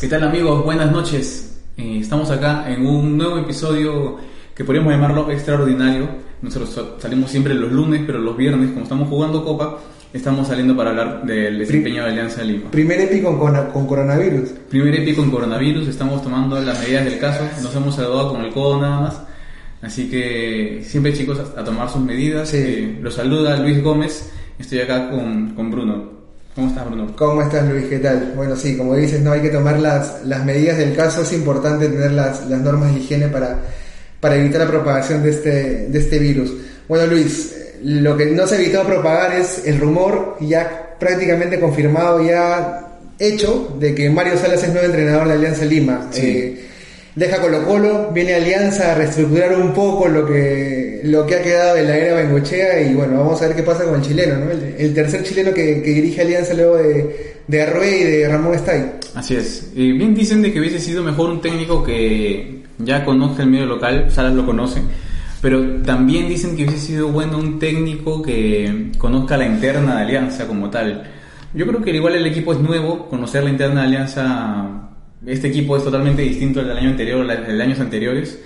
¿Qué tal amigos? Buenas noches. Eh, estamos acá en un nuevo episodio que podríamos llamarlo extraordinario. Nosotros salimos siempre los lunes, pero los viernes, como estamos jugando Copa, estamos saliendo para hablar del desempeño de Alianza Lima. Primer épico con, con coronavirus. Primer épico con coronavirus, estamos tomando las medidas del caso, nos hemos saludado con el codo nada más. Así que siempre chicos a, tomar sus medidas. Eh, los saluda Luis Gómez, estoy acá con, con Bruno. ¿Cómo estás, Bruno? ¿Cómo estás, Luis? ¿Qué tal? Bueno, sí, como dices, no hay que tomar las, las medidas del caso, es importante tener las, las normas de higiene para, para evitar la propagación de este, de este virus. Bueno, Luis, lo que no se ha evitado propagar es el rumor ya prácticamente confirmado, ya hecho, de que Mario Salas es nuevo entrenador de Alianza Lima. Sí. Eh, deja Colo Colo, viene Alianza a reestructurar un poco lo que, lo que ha quedado de la era Bengochea y bueno, vamos a ver qué pasa con el chileno, ¿no? El, tercer chileno que, dirige Alianza luego de, de y de Ramón Estay. Así es. Bien dicen de que hubiese sido mejor un técnico que ya conozca el medio local, Salas lo conoce, pero también dicen que hubiese sido bueno un técnico que conozca la interna de Alianza como tal. Yo creo que igual el equipo es nuevo, conocer la interna de Alianza este equipo es totalmente distinto al del año anterior, de años anteriores.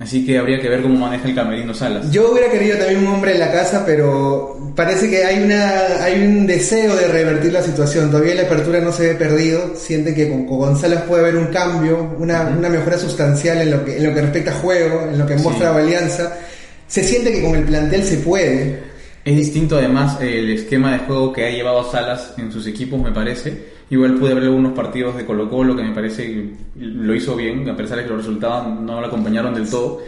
Así que habría que ver cómo maneja el camerino Salas. Yo hubiera querido también un hombre en la casa, pero parece que hay una hay un deseo de revertir la situación. Todavía la apertura no se ve perdido. Siente que con, González puede haber un cambio, una, una, mejora sustancial en lo que en lo que respecta a juego, en lo que muestra la Alianza. Se siente que con el plantel se puede. Es distinto además el esquema de juego que ha llevado Salas en sus equipos, me parece Igual pude ver algunos partidos de Colo Colo que me parece que lo hizo bien, a pesar de que los resultados no lo acompañaron del todo.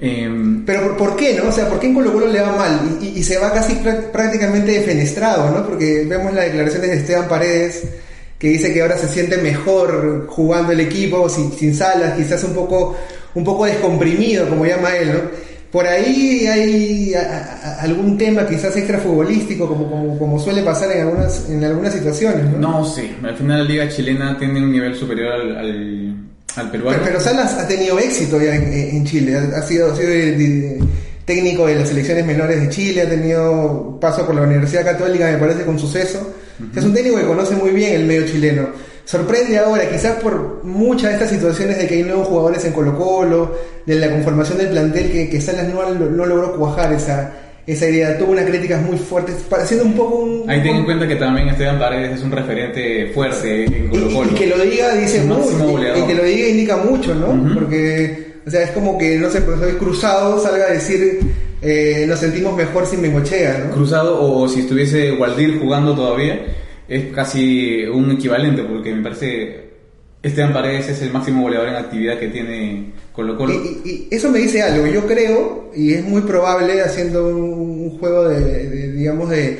Em, Pero ¿por, qué, no? O sea, ¿por qué en Colo Colo le va mal? Y, se va casi prácticamente defenestrado, ¿no? Porque vemos las declaraciones de Esteban Paredes que dice que ahora se siente mejor jugando el equipo sin, sin salas, quizás un poco, un poco descomprimido, como llama él, ¿no? Por ahí hay algún tema quizás extrafutbolístico, como, como, como, suele pasar en algunas, en algunas situaciones. No, no sí. Al final la liga chilena tiene un nivel superior al, al, peruano. Pero, Salas ha tenido éxito ya en, Chile. Ha, sido, ha sido técnico de las selecciones menores de Chile, ha tenido paso por la Universidad Católica, me parece, con suceso. Es un técnico que conoce muy bien el medio chileno sorprende ahora, quizás por muchas de estas situaciones de que hay nuevos jugadores en Colo Colo, de la conformación del plantel, que, que Salas no, no logró cuajar esa, esa idea, tuvo unas críticas muy fuertes, pareciendo un poco un... Ahí ten en cuenta que también Esteban Paredes es un referente fuerte en Colo Colo. Y, que lo diga dice mucho, y, que lo diga indica mucho, ¿no? Porque, o sea, es como que, no sé, soy cruzado, salga a decir... Eh, nos sentimos mejor sin Mengochea, ¿no? Cruzado o si estuviese Waldir jugando todavía, es casi un equivalente, porque me parece Esteban Paredes es el máximo goleador en actividad que tiene Colo Colo. Y, eso me dice algo, yo creo, y es muy probable haciendo un, juego de, digamos, de,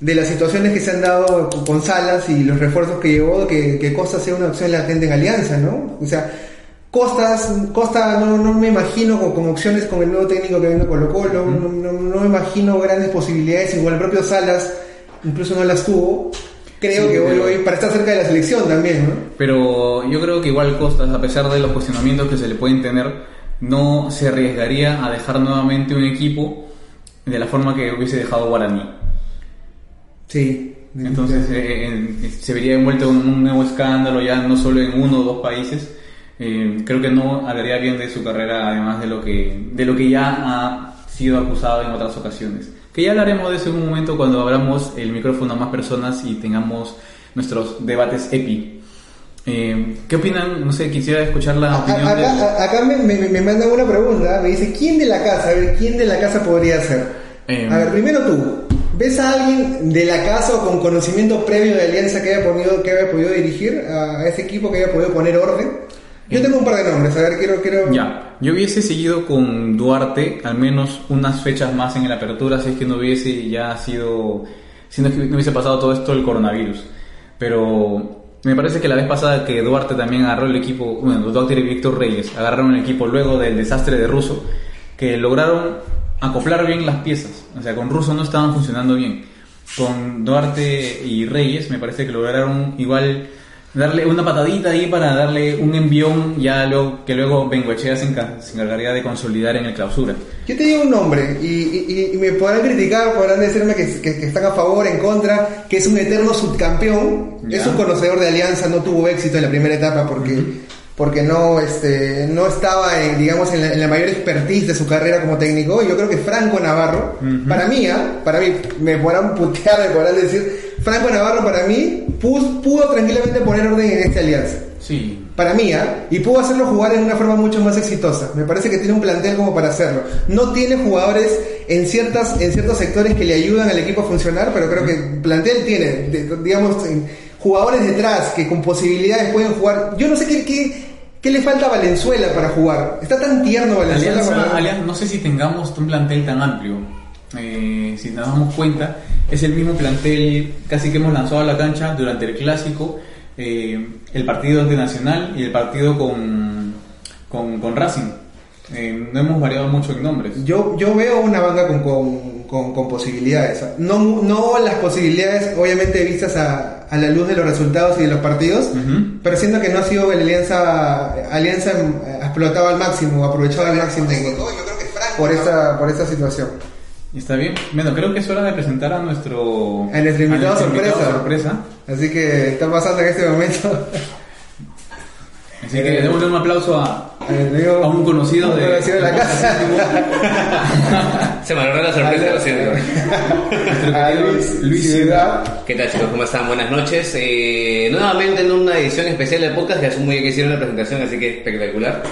de, las situaciones que se han dado con Salas y los refuerzos que llevó, que, que Costa sea una opción latente en Alianza, ¿no? O sea, Costas, Costa no, no me imagino con, opciones con el nuevo técnico que viene Colo Colo, no, no, me imagino grandes posibilidades, igual el propio Salas incluso no las tuvo creo que voy, para estar cerca de la selección también, ¿no? Pero yo creo que igual Costas, a pesar de los cuestionamientos que se le pueden tener, no se arriesgaría a dejar nuevamente un equipo de la forma que hubiese dejado Guaraní. Sí. Entonces eh, eh, se vería envuelto en un nuevo escándalo ya no solo en uno o dos países. Eh, creo que no hablaría bien de su carrera, además de lo que de lo que ya ha sido acusado en otras ocasiones. Que ya hablaremos de eso en un momento cuando abramos el micrófono a más personas y tengamos nuestros debates EPI. Eh, ¿Qué opinan? No sé, quisiera escuchar la opinión acá, Acá me, me, mandan una pregunta, me dice, ¿quién de la casa? A ver, ¿quién de la casa podría ser? Eh, a ver, primero tú, ¿ves a alguien de la casa o con conocimiento previo de Alianza que haya podido, que haya podido dirigir a ese equipo, que haya podido poner orden? Yo tengo un par de nombres, a ver, quiero... quiero... Ya, yo hubiese seguido con Duarte al menos unas fechas más en la apertura, si es que no hubiese ya sido... Si no, no hubiese pasado todo esto del coronavirus. Pero me parece que la vez pasada que Duarte también agarró el equipo, bueno, Duarte y Víctor Reyes agarraron el equipo luego del desastre de Russo, que lograron acoplar bien las piezas. O sea, con Russo no estaban funcionando bien. Con Duarte y Reyes me parece que lograron igual darle una patadita ahí para darle un envión ya luego, que luego Bengoechea se, enca- se encargaría de consolidar en el clausura. Yo te digo un nombre y, y- y me podrán criticar, podrán decirme que, que- que están a favor, en contra, que es un eterno subcampeón, Ya. es un conocedor de Alianza, no tuvo éxito en la primera etapa porque, porque no, este, no estaba, en, digamos, en la, en la mayor expertise de su carrera como técnico. Y yo creo que Franco Navarro, para mí, ¿ah? para mí, me podrán putear, me podrán decir, Franco Navarro para mí pudo, pudo tranquilamente poner orden en esta Alianza Sí. para mí, ¿ah? y pudo hacerlo jugar en una forma mucho más exitosa. Me parece que tiene un plantel como para hacerlo. No tiene jugadores en ciertas en ciertos sectores que le ayudan al equipo a funcionar, pero creo que plantel tiene, de- digamos, jugadores detrás que con posibilidades pueden jugar. Yo no sé qué, qué, qué le falta a Valenzuela para jugar. Está tan tierno Valenzuela. Alianza, para- Alianza- no sé si tengamos un plantel tan amplio. Eh, si nos damos cuenta, es el mismo plantel casi que hemos lanzado a la cancha durante el clásico, eh, el partido ante Nacional y el partido con, con, con Racing. Eh, no hemos variado mucho en nombres. Yo, yo veo una banca con, con, con- con posibilidades. No, no las posibilidades, obviamente, vistas a, a la luz de los resultados y de los partidos, Ujú. pero siento que no ha sido la alianza, alianza eh, explotado al máximo, aprovechado al máximo por esta, por esta situación. ¿Está bien? Bueno, creo que es hora de presentar a nuestro, A nuestro invitado sorpresa. sorpresa. Así que está pasando en este momento. Así que démosle un aplauso a, A nuestro amigo- a un conocido de, conocido de la casa. Se me logró la sorpresa, lo siento. nuestro A querido Luis, Luis Ciudad. ¿Qué tal chicos? ¿Cómo están? Buenas noches. Eh, nuevamente en una edición especial del podcast, ya es muy bien que hicieron la presentación, así que espectacular.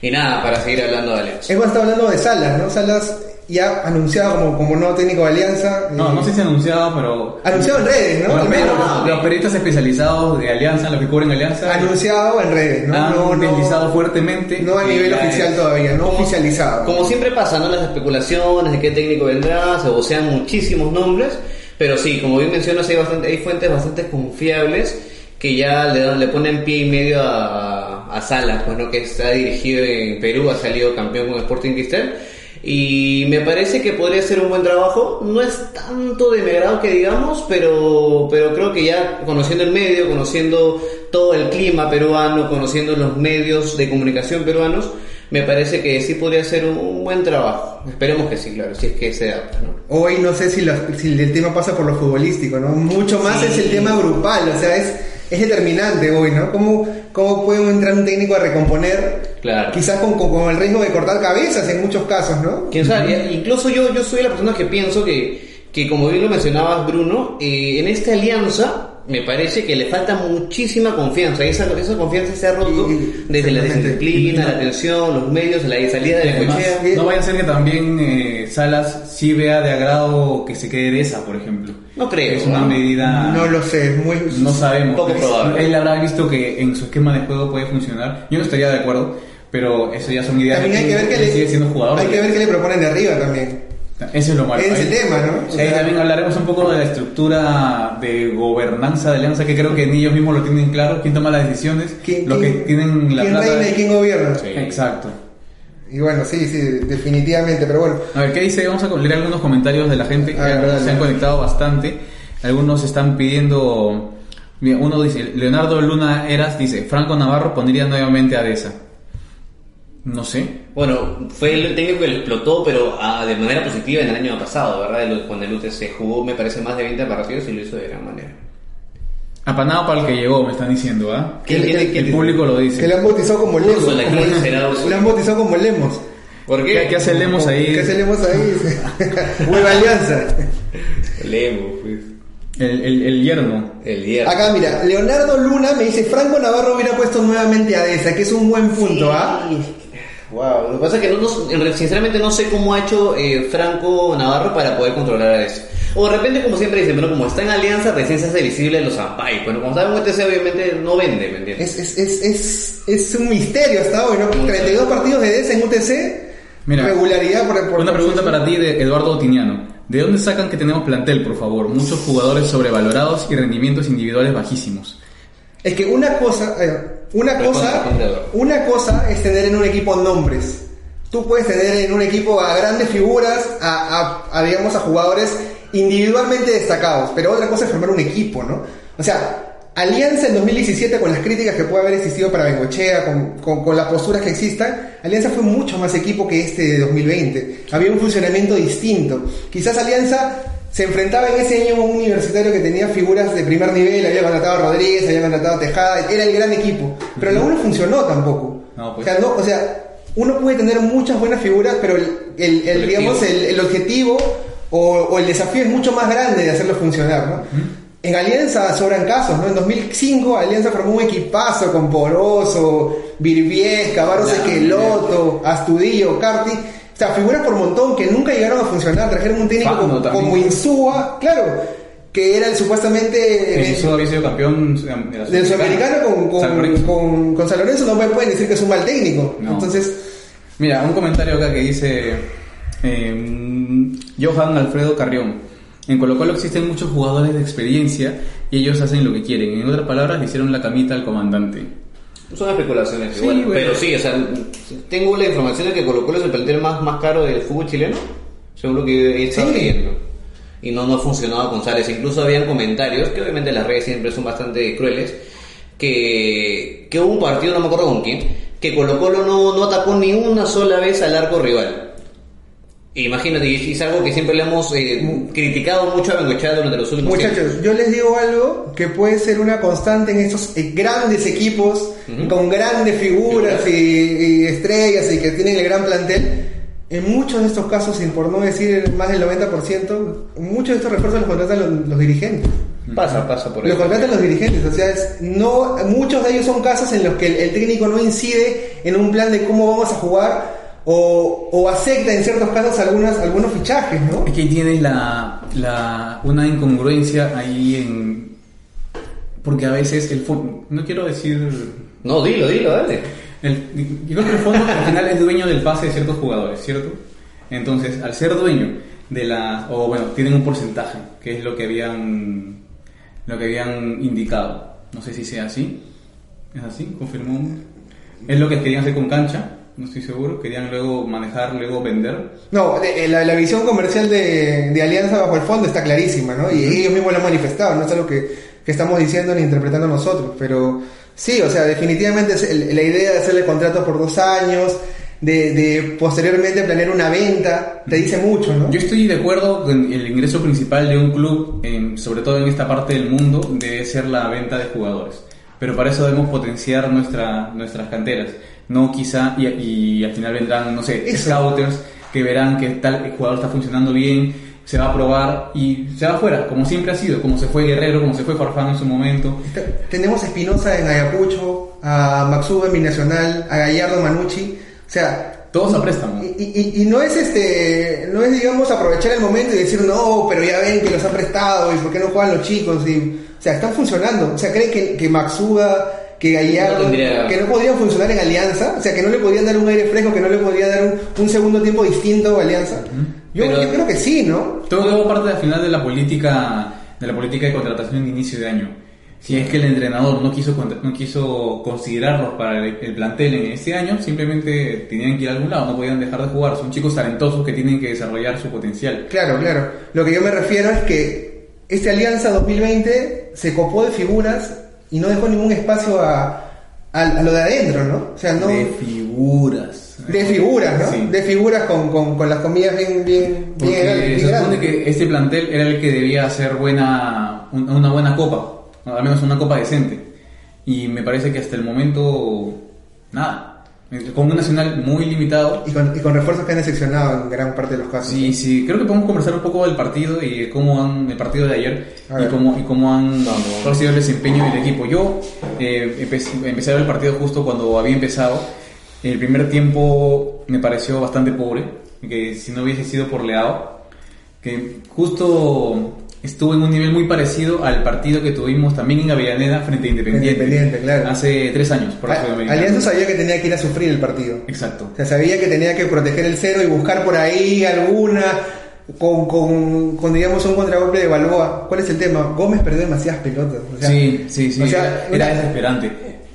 Y nada, para seguir hablando de Alianza. Hemos estado hablando de Salas, ¿no? Salas ya anunciado como, como nuevo técnico de Alianza. No, eh, no sé si anunciado, pero Anunciado en redes, ¿no? Los, Al menos. periodistas- los periodistas especializados de Alianza, los que cubren Alianza, Anunciado en redes, ¿no? han no, no, fuertemente. no a nivel oficial es- todavía, no oficializado. Como siempre pasa, ¿no? Las especulaciones de qué técnico vendrá, se vocean muchísimos nombres, pero sí, como bien mencionas, hay, bastante, hay fuentes bastante confiables que ya le, dan, le ponen pie y medio a, a Salas, pues, ¿no? que está dirigido en Perú, ha salido campeón con Sporting Cristal. Y me parece que podría ser un buen trabajo. No es tanto de mi agrado que digamos, pero, pero creo que ya conociendo el medio, conociendo todo el clima peruano, conociendo los medios de comunicación peruanos, me parece que sí podría ser un, buen trabajo. Esperemos que sí, claro, si es que se da, ¿no? Hoy no sé si, los- si el tema pasa por lo futbolístico, ¿no? Mucho más Sí. es el tema grupal, o sea, es, es determinante hoy, ¿no? ¿Cómo, ¿Cómo puede entrar un técnico a recomponer? Claro. Quizás con, con- con el riesgo de cortar cabezas en muchos casos, ¿no? Quién sabe, incluso yo, yo soy la persona que pienso que, que como bien lo mencionabas, Bruno, eh, en esta alianza me parece que le falta muchísima confianza. Y esa, esa confianza se ha roto Y- desde la disciplina, la atención, los medios, la salida de la cochea. no vaya a ser que también eh, Salas sí vea de agrado que se quede de esa, por ejemplo. No creo, Es una ¿no? medida. No lo sé, es muy... No sabemos. Poco probable. Él habrá visto que en su esquema de juego puede funcionar. Yo no estaría de acuerdo, pero eso ya son ideas. También hay que ver que le, sigue siendo jugador. hay que ver qué le proponen de arriba también. Ese es lo malo. Es el tema, ¿no? También hablaremos un poco de la estructura de gobernanza de Alianza, que creo que ni ellos mismos lo tienen claro. ¿Quién toma las decisiones? ¿Quién, que tienen la quién plata. reina y quién gobierna? Sí. Exacto. Y bueno, sí, sí, definitivamente, pero bueno. A ver, ¿qué dice? Vamos a leer algunos comentarios de la gente que se han conectado bastante. Algunos están pidiendo. Mira, uno dice: Leonardo Luna Eras dice: Franco Navarro pondría nuevamente a Deza. No sé. Bueno, fue el técnico que lo explotó, pero ah, de manera positiva en el año pasado, ¿verdad? Cuando el UTC jugó, me parece, más de 20 partidos y lo hizo de gran manera. Apanado para el que llegó, me están diciendo, ¿ah? ¿Quién El- público lo Que dice. le han bautizado como Lemos. Le han bautizado como Lemos. ¿Por ¿Qué, qué hace Lemos ahí? ¿Qué hacemos ahí? Nueva alianza. Lemo, pues. El, el, el yerno. El día. Acá mira, Leonardo Luna me dice, Franco Navarro hubiera puesto nuevamente a Deza, que es un buen punto, ¿ah? Wow, lo que pasa es que no, re- sinceramente no sé cómo ha hecho eh, Franco Navarro para poder controlar a eso. O de repente, como siempre dicen, pero como está en alianza, recién se hace visible los Zampay. Bueno, como saben, UTC obviamente no vende, ¿me entiendes? Es, es, es, es, es un misterio hasta hoy, ¿no? Mucho. 32 partidos de Deza en UTC, Mira, regularidad por, por Una pregunta para ti de Eduardo Otiniano. ¿De dónde sacan que tenemos plantel, por favor? Muchos jugadores sobrevalorados y rendimientos individuales bajísimos. Es que una cosa, eh, una cosa, una cosa es tener en un equipo nombres. Tú puedes tener en un equipo a grandes figuras, a, a- a, digamos a jugadores individualmente destacados, pero otra cosa es formar un equipo, ¿no? O sea, Alianza en 2017, con las críticas que puede haber existido para Bengochea, con, con, con, las posturas que existan, Alianza fue mucho más equipo que este de 2020. Había un funcionamiento distinto. Quizás Alianza se enfrentaba en ese año a un universitario que tenía figuras de primer nivel, había contratado a Rodríguez, había contratado a Tejada, era el gran equipo. Pero la U no funcionó tampoco. No, pues. O sea, no, o sea, uno puede tener muchas buenas figuras, pero el, el, el digamos, el, el objetivo o, o, el desafío es mucho más grande de hacerlo funcionar, ¿no? En Alianza sobran casos, ¿no? En 2005 Alianza formó un equipazo con Poroso, Virviesca, Barros Esqueloto, Astudillo, Carti. O sea, figuras por montón que nunca llegaron a funcionar. Trajeron un técnico como, como, Insúa, claro, que era el supuestamente... Insúa había sido campeón de del sudamericano con, con, San con, con, San Lorenzo. No me pueden decir que es un mal técnico. No. Entonces... Mira, un comentario acá que dice eh, Johan Alfredo Carrión. En Colo Colo existen muchos jugadores de experiencia y ellos hacen lo que quieren. En otras palabras, le hicieron la camita al comandante. Son especulaciones, sí, igual. Bueno. Pero sí, o sea, tengo la información de que Colo Colo es el plantel más, más caro del fútbol chileno, según lo que he estado sí. leyendo. Y no, no funcionaba con Sales. Incluso habían comentarios, que obviamente las redes siempre son bastante crueles, que, que hubo un partido, no me acuerdo con quién, que Colo Colo no, no atacó ni una sola vez al arco rival. Imagínate, y es algo que siempre le hemos eh, criticado mucho a Bengochea durante los últimos Muchachos, tiempos. yo les digo algo que puede ser una constante en estos eh, grandes equipos, uh -huh. con grandes figuras y, y, estrellas y que tienen el gran plantel. En muchos de estos casos, y por no decir más del 90%, muchos de estos refuerzos los contratan los, los dirigentes. Pasa, pasa por Los eso. contratan los dirigentes, o sea, es, no, muchos de ellos son casos en los que el, el técnico no incide en un plan de cómo vamos a jugar o, o, acepta en ciertos casos algunas, algunos fichajes, ¿no? Es que tienes la, la, una incongruencia ahí en... Porque a veces el fondo... No quiero decir... No, dilo, dilo, dale. El, yo creo que el fondo al final es dueño del pase de ciertos jugadores, ¿cierto? Entonces, al ser dueño de la... O bueno, tienen un porcentaje, que es lo que habían, lo que habían indicado. No sé si sea así. ¿Es así? ¿Confirmó? Es lo que querían hacer con cancha no estoy seguro, querían luego manejar, luego vender. No, la, la visión comercial de, de, Alianza bajo el fondo está clarísima, ¿no? Y uh -huh. ellos mismos lo han manifestado, no es algo que, que, estamos diciendo ni interpretando nosotros, pero sí, o sea, definitivamente la idea de hacerle contratos por dos años, de, de, posteriormente planear una venta, te dice mucho, ¿no? Yo estoy de acuerdo con el ingreso principal de un club, en, sobre todo en esta parte del mundo, debe ser la venta de jugadores. Pero para eso debemos potenciar nuestra, nuestras canteras no quizá, y, y, al final vendrán, no sé, Eso. scouters que verán que tal jugador está funcionando bien, se va a probar y se va afuera, como siempre ha sido, como se fue Guerrero, como se fue Farfán en su momento. Tenemos a Espinosa en Ayacucho, a Maxuba en Binacional, a Gallardo Manucci, o sea... Todos a préstamo. Y, y, y, no es este, no es digamos aprovechar el momento y decir no, pero ya ven que los han prestado y por qué no juegan los chicos y, o sea, están funcionando. O sea, creen que, que Maxuda que Gallardo, no tendría... que no podrían funcionar en Alianza, o sea, que no le podían dar un aire fresco, que no le podría dar un, un segundo tiempo distinto a Alianza. Yo, yo, creo que sí, ¿no? Todo parte al final de la política de la política de contratación de inicio de año. Si es que el entrenador no quiso no quiso considerarlos para el, el, plantel en este año, simplemente tenían que ir a algún lado, no podían dejar de jugar. Son chicos talentosos que tienen que desarrollar su potencial. Claro, claro. Lo que yo me refiero es que este Alianza 2020 se copó de figuras y no dejó ningún espacio a, a, a, lo de adentro, ¿no? O sea, no... De figuras. De figuras, ¿no? Sí. De figuras con, con, con, las comidas bien, bien, Porque bien, se supone que este plantel era el que debía hacer buena, una buena copa, al menos una copa decente. Y me parece que hasta el momento, nada. Con un nacional muy limitado. Y con, y con, refuerzos que han decepcionado en gran parte de los casos. Sí, sí. Creo que podemos conversar un poco del partido y cómo han, el partido de ayer y cómo, y cómo han Vamos. sido el desempeño del equipo. Yo eh, empecé, empecé, a ver el partido justo cuando había empezado. El primer tiempo me pareció bastante pobre, que si no hubiese sido por Leao, que justo estuvo en un nivel muy parecido al partido que tuvimos también en Avellaneda frente a Independiente. Independiente, claro. Hace tres años, por la Alianza sabía que tenía que ir a sufrir el partido. Exacto. O sea, sabía que tenía que proteger el cero y buscar por ahí alguna con, con, con, digamos un contragolpe de Balboa. ¿Cuál es el tema? Gómez perdió demasiadas pelotas. O sea, sí, sí, sí. O sea, era, era, desesperante.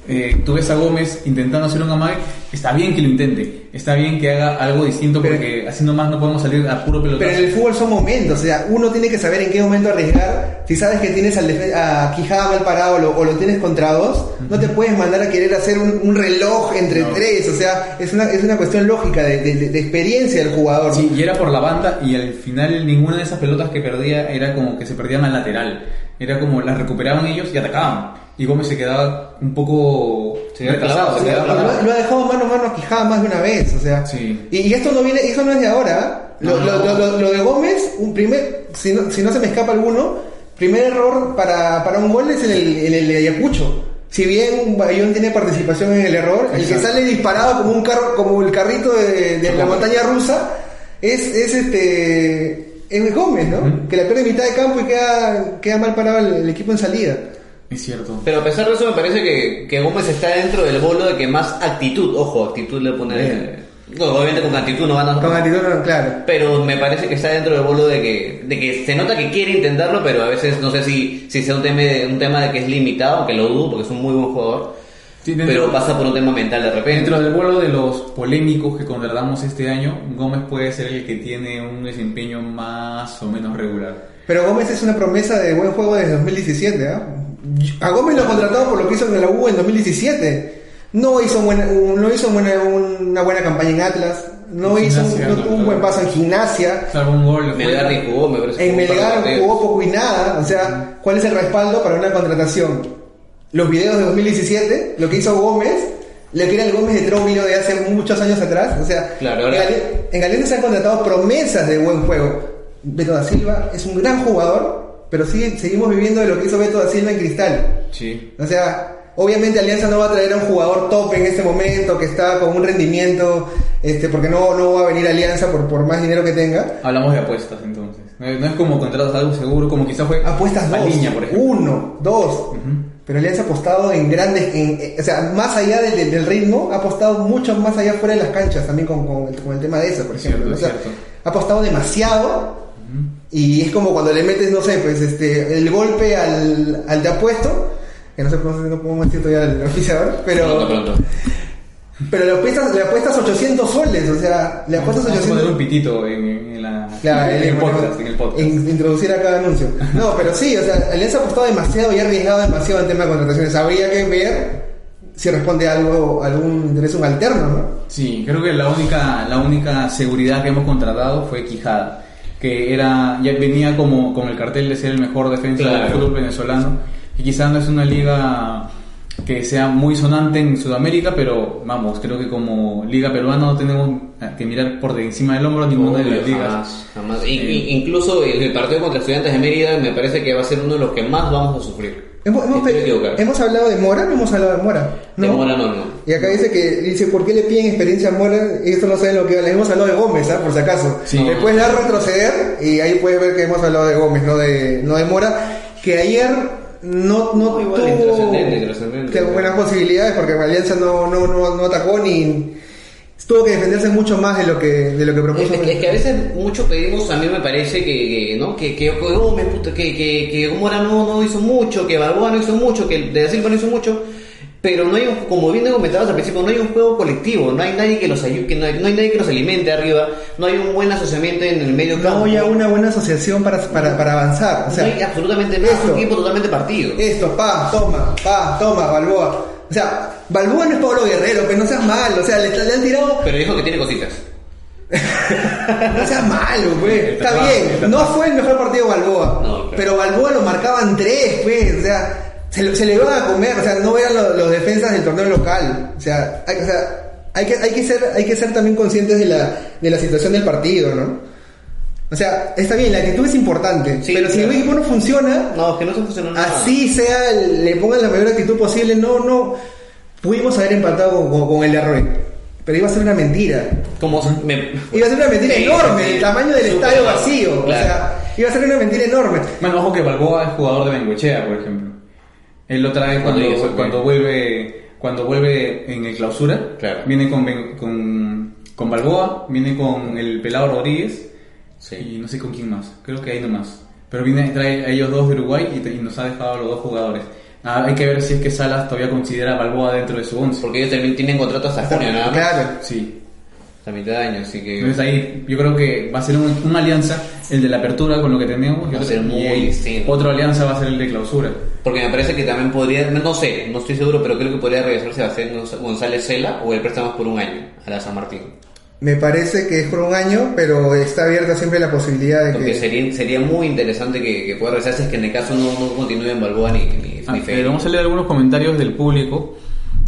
Eh, tú ves a Gómez intentando hacer un amague, está bien que lo intente, está bien que haga algo distinto Pero- porque así nomás no podemos salir a puro pelotazo. Pero en el fútbol son momentos, o sea, uno tiene que saber en qué momento arriesgar. Si sabes que tienes al a Quijada mal parado o lo, o lo tienes contra dos, no te puedes mandar a querer hacer un, un reloj entre No. tres, o sea, es una, es una cuestión lógica de- de experiencia del jugador. Sí, y era por la banda y al final ninguna de esas pelotas que perdía era como que se perdían al lateral. Era como las recuperaban ellos y atacaban. Y Gómez se quedaba un poco Se quedaba clavado, se quedaba lo, lo ha dejado mano a mano a Quijada más de una vez, o sea. Sí. Y, y esto no viene, eso no es de ahora. ¿eh? Lo, No, lo- no. lo- lo de Gómez, un primer, si no, si no se me escapa alguno, primer error para, para un gol es en el, en el de Ayacucho. Si bien Bayón tiene participación en el error, el que sale disparado como un carro, como el carrito de, de la montaña rusa, es, es este es Gómez, ¿no? Que la pierde en mitad de campo y queda, queda mal parado el, el equipo en salida. Es cierto. Pero a pesar de eso me parece que, que Gómez está dentro del bolo de que más actitud, ojo, actitud le pone... Bien. No, obviamente con actitud no van a... Con actitud, no, claro. Pero me parece que está dentro del bolo de que, de que se nota que quiere intentarlo, pero a veces no sé si, si sea un tema, de, un tema de que es limitado, aunque lo dudo porque es un muy buen jugador, Sí, dentro- pero pasa por un tema mental de repente. Dentro del vuelo de los polémicos que contratamos este año, Gómez puede ser el que tiene un desempeño más o menos regular. Pero Gómez es una promesa de buen juego desde 2017. ¿ah? A Gómez lo contratado por lo que hizo en la U en 2017. No hizo, buena, no hizo buena- una buena campaña en Atlas. No En hizo un, Gimnasia, no no, tuvo un buen paso en gimnasia. Salvo un gol. Melgar ni jugó, me parece. En Melgar jugó poco y nada. O sea, ¿cuál es el respaldo para una contratación? Los videos de 2017, lo que hizo Gómez, lo que era el Gómez de Troglio de hace muchos años atrás. O sea, Claro, en, Gale- en Galicia se han contratado promesas de buen juego. Beto da Silva es un gran jugador, pero sigue- seguimos viviendo de lo que hizo Beto da Silva en Cristal. Sí. O sea, obviamente Alianza no va a traer a un jugador top en este momento que está con un rendimiento, este, porque no, no va a venir Alianza por, por más dinero que tenga. Hablamos de apuestas entonces. No es, como contratas algo seguro, como quizás fue Apuestas dos, Paliña, por ejemplo. uno, dos. Ujú. Pero Alianza ha apostado en grandes, en- eh, o sea, más allá del- ritmo, ha apostado mucho más allá fuera de las canchas, también con, con el, con el tema de eso, por ejemplo. Cierto, O sea, ha apostado demasiado y es como cuando le metes, no sé, pues este, el golpe al, al de apuesto, que no sé cómo no podemos decir todavía al oficiador, pero, Pronto, pronto. pero le apuestas, le apuestas 800 soles, o sea, le apuestas Vamos a poner 800 un pitito en, en la, Claro, en el bueno, podcast. En el podcast. in- introducir a cada anuncio. No, pero sí, o sea, Alianza ha apostado demasiado y ha arriesgado demasiado en tema de contrataciones. Habría que ver si responde a algo, algún interés un alterno, ¿no? Sí, creo que la única, la única seguridad que hemos contratado fue Quijada, que era, ya venía como con el cartel de ser el mejor defensa Claro. del fútbol venezolano, y quizás no es una liga que sea muy sonante en Sudamérica, pero vamos, creo que como liga peruana no tenemos que mirar por de encima del hombro ninguna de las ligas. Jamás, jamás. Eh. incluso el partido contra Estudiantes de Mérida me parece que va a ser uno de los que más vamos a sufrir. Hemos, hablado de Mora, no hemos hablado de Mora. De Mora no, no. Y acá dice que, dice, ¿por qué le piden experiencia a Mora? Y esto no saben lo que habla. Hemos hablado de Gómez, ¿ah? Por si acaso. Sí. Le puedes dar retroceder y ahí puedes ver que hemos hablado de Gómez, no de, no de Mora. Que ayer no, no igual, tuvo buenas posibilidades porque Alianza no, no, no, no atacó ni tuvo que defenderse mucho más de lo que, de lo que propuso. Es, es que a veces mucho pedimos, a mí me parece que, que, ¿no? que, que, puta, que, que, que Mora no, no hizo mucho, que Balboa no hizo mucho, que De Da Silva no hizo mucho, pero no hay un, como bien comentabas al principio, no hay un juego colectivo, no hay nadie que los ayude, que no, hay, no hay nadie que los alimente arriba, no hay un buen asociamiento en el medio campo. no había una buena asociación para, para, para avanzar. O sea, no hay absolutamente nada, es un equipo totalmente partido. Esto, pa, toma, pa, toma, Balboa. O sea, Balboa no es Pablo Guerrero, pero no seas malo. O sea, le, le han tirado. Pero dijo que tiene cositas. No seas malo, pues. Está Está bien. está No fue el mejor partido de Balboa. No. Pero Balboa lo marcaban tres, pues. O sea, se, le iban a comer. O sea, no eran los, los defensas del torneo local. O sea, hay, o sea, hay que, hay que ser, hay que ser también conscientes de la, de la situación del partido, ¿no? O sea, está bien, la actitud es importante. Sí, pero si el equipo no funciona, No, que no se funcionó nada. así sea, le pongan la mayor actitud posible, no, no. Pudimos haber empatado con, con- con el error. Pero iba a ser una mentira. Como me... Iba a ser una mentira Sí, enorme, sí, el tamaño del estadio vacío. claro. O sea, iba a ser una mentira enorme. Bueno, ojo que Balboa es jugador de Bengochea, por ejemplo. Él otra vez cuando, cuando vuelve cuando vuelve en el clausura, Claro. viene con, Ben- con, con Balboa, viene con el pelado Rodríguez Sí. y no sé con quién más, creo que ahí nomás. Pero viene, trae a ellos dos de Uruguay y, te- y nos ha dejado a los dos jugadores. Ah, hay que ver si es que Salas todavía considera a Balboa dentro de su once. Porque ellos también tienen contrato hasta junio, más. Claro. Sí. Hasta mitad de año, así que. Entonces ahí yo creo que va a ser un- una alianza, el de la apertura con lo que tenemos, Va a ser muy distinto. otra alianza va a ser el de clausura. Porque me parece que también podría, no sé, no estoy seguro, pero creo que podría regresar Sebastián Gonz- González Cela o el préstamo por un año a la San Martín. Me parece que es por un año, pero está abierta siempre la posibilidad de Porque que... sería, sería muy interesante que, que pueda regresar si es que en el caso no, no continúe en Balboa ni, ni, Ah, ni eh, vamos a leer algunos comentarios del público.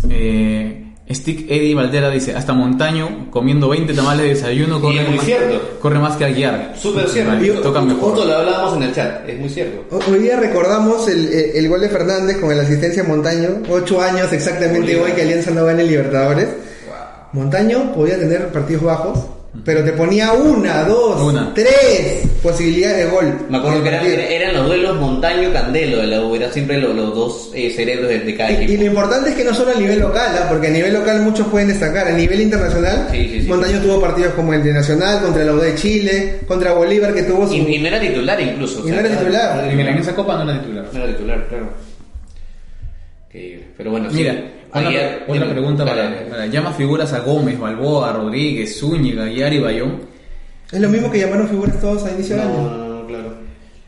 Eh, Stick Eddie Valdera dice, hasta Montaño, comiendo 20 tamales de desayuno, corre, es muy más, cierto. corre más que Aguiar. Súper cierto. Vale, Yo- toca mejor. Justo lo hablábamos en el chat, es muy cierto. Hoy día recordamos el, el- gol de Fernández con la asistencia de Montaño. Ocho años exactamente hoy que Alianza no gana el Libertadores. Montaño podía tener partidos bajos, pero te ponía una, dos, Una. tres posibilidades de gol. Me acuerdo que el era- partido. era- eran los duelos Montaño-Candelo de la U, eran siempre los, los dos eh, cerebros de, de cada Y, y equipo. lo importante es que no solo a nivel local, ¿ah? porque a nivel local muchos pueden destacar. A nivel internacional, Sí, sí, sí. Montaño tuvo partidos como el de Nacional, contra la U de Chile, contra Bolívar, que tuvo su. Y, y no era titular incluso. o Y sea, no era titular. En esa copa no era titular. No era titular, claro. Pero bueno, sí. Mira, otra dime. pregunta para, para- Llama figuras a Gómez, Balboa, Rodríguez, Zúñiga, Aguiar y Bayón. Es lo mismo que llamaron figuras todos a inicio de No, año. no, no, claro.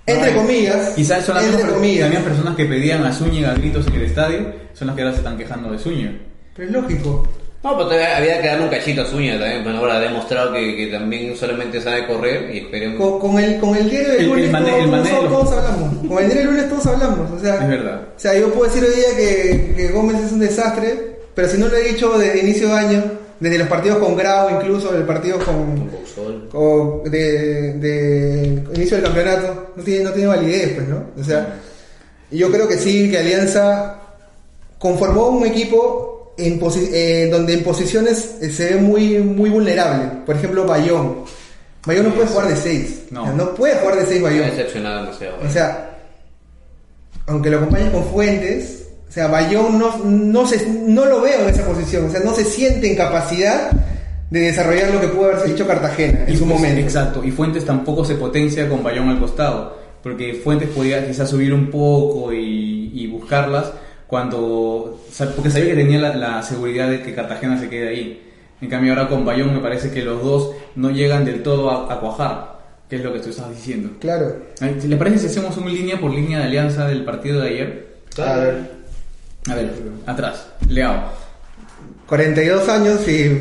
Entre No, comillas. Quizás son las entre mismas, comillas. personas que pedían a Zúñiga a gritos en el estadio, son las que ahora se están quejando de Zúñiga. Pero es lógico. No, pero todavía había que darle un cachito a Zúñiga también. Bueno, ahora ha demostrado que, que también solamente sabe correr y esperemos. Con, con el, con el diario del El- el lunes mané- todos, el mané todos- lo- todos hablamos. Con el diario del lunes todos hablamos. O sea, Es verdad. O sea, yo puedo decir hoy día que, que Gómez es un desastre, pero si no lo he dicho desde inicio de año, desde los partidos con Grau, incluso el partido con, sol. con- de, de inicio del campeonato, no tiene, no tiene validez, pues, ¿no? O sea, yo creo que sí, que Alianza conformó un equipo en posi- eh, donde en posiciones eh, se ve muy, muy vulnerable. Por ejemplo, Bayón. Bayón no puede jugar de 6. No. No. puede jugar de 6 Me ha Bayón. decepcionado demasiado. O sea, aunque lo acompañes con Fuentes, o sea, Bayón no, no, se, no lo veo en esa posición, o sea, no se siente en capacidad de desarrollar lo que pudo haberse hecho Cartagena en su pues, momento. Exacto, y Fuentes tampoco se potencia con Bayón al costado, porque Fuentes podía quizás subir un poco y, y buscarlas cuando, porque sabía que tenía la, la seguridad de que Cartagena se quede ahí. En cambio ahora con Bayón me parece que los dos no llegan del todo a, a cuajar, que es lo que tú estás diciendo. Claro. ¿Le parece si hacemos un línea por línea de alianza del partido de ayer? A ver, A ver, atrás, Leao. 42 años y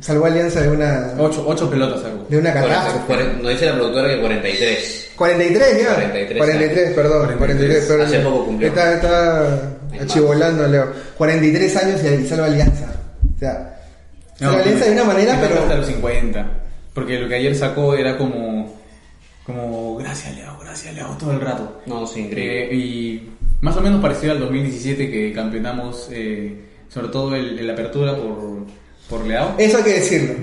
salvó Alianza de una, Ocho, ocho pelotas sacó. de una catástrofe. Nos dice la productora que 43. 43 ya. 43 43, perdón. 43, perdón. Hace poco cumplió. Está, está achivolando, Leo. 43 años y salva Alianza. O sea, No, salva Alianza de una manera, pero. hasta los 50. Porque lo que ayer sacó era como. Como, gracias Leao, gracias Leao, todo el rato. No, sí, increíble. Eh, y más o menos parecido al 2017 que campeonamos, eh, sobre todo el, el apertura por, por Leao. Eso hay que decirlo.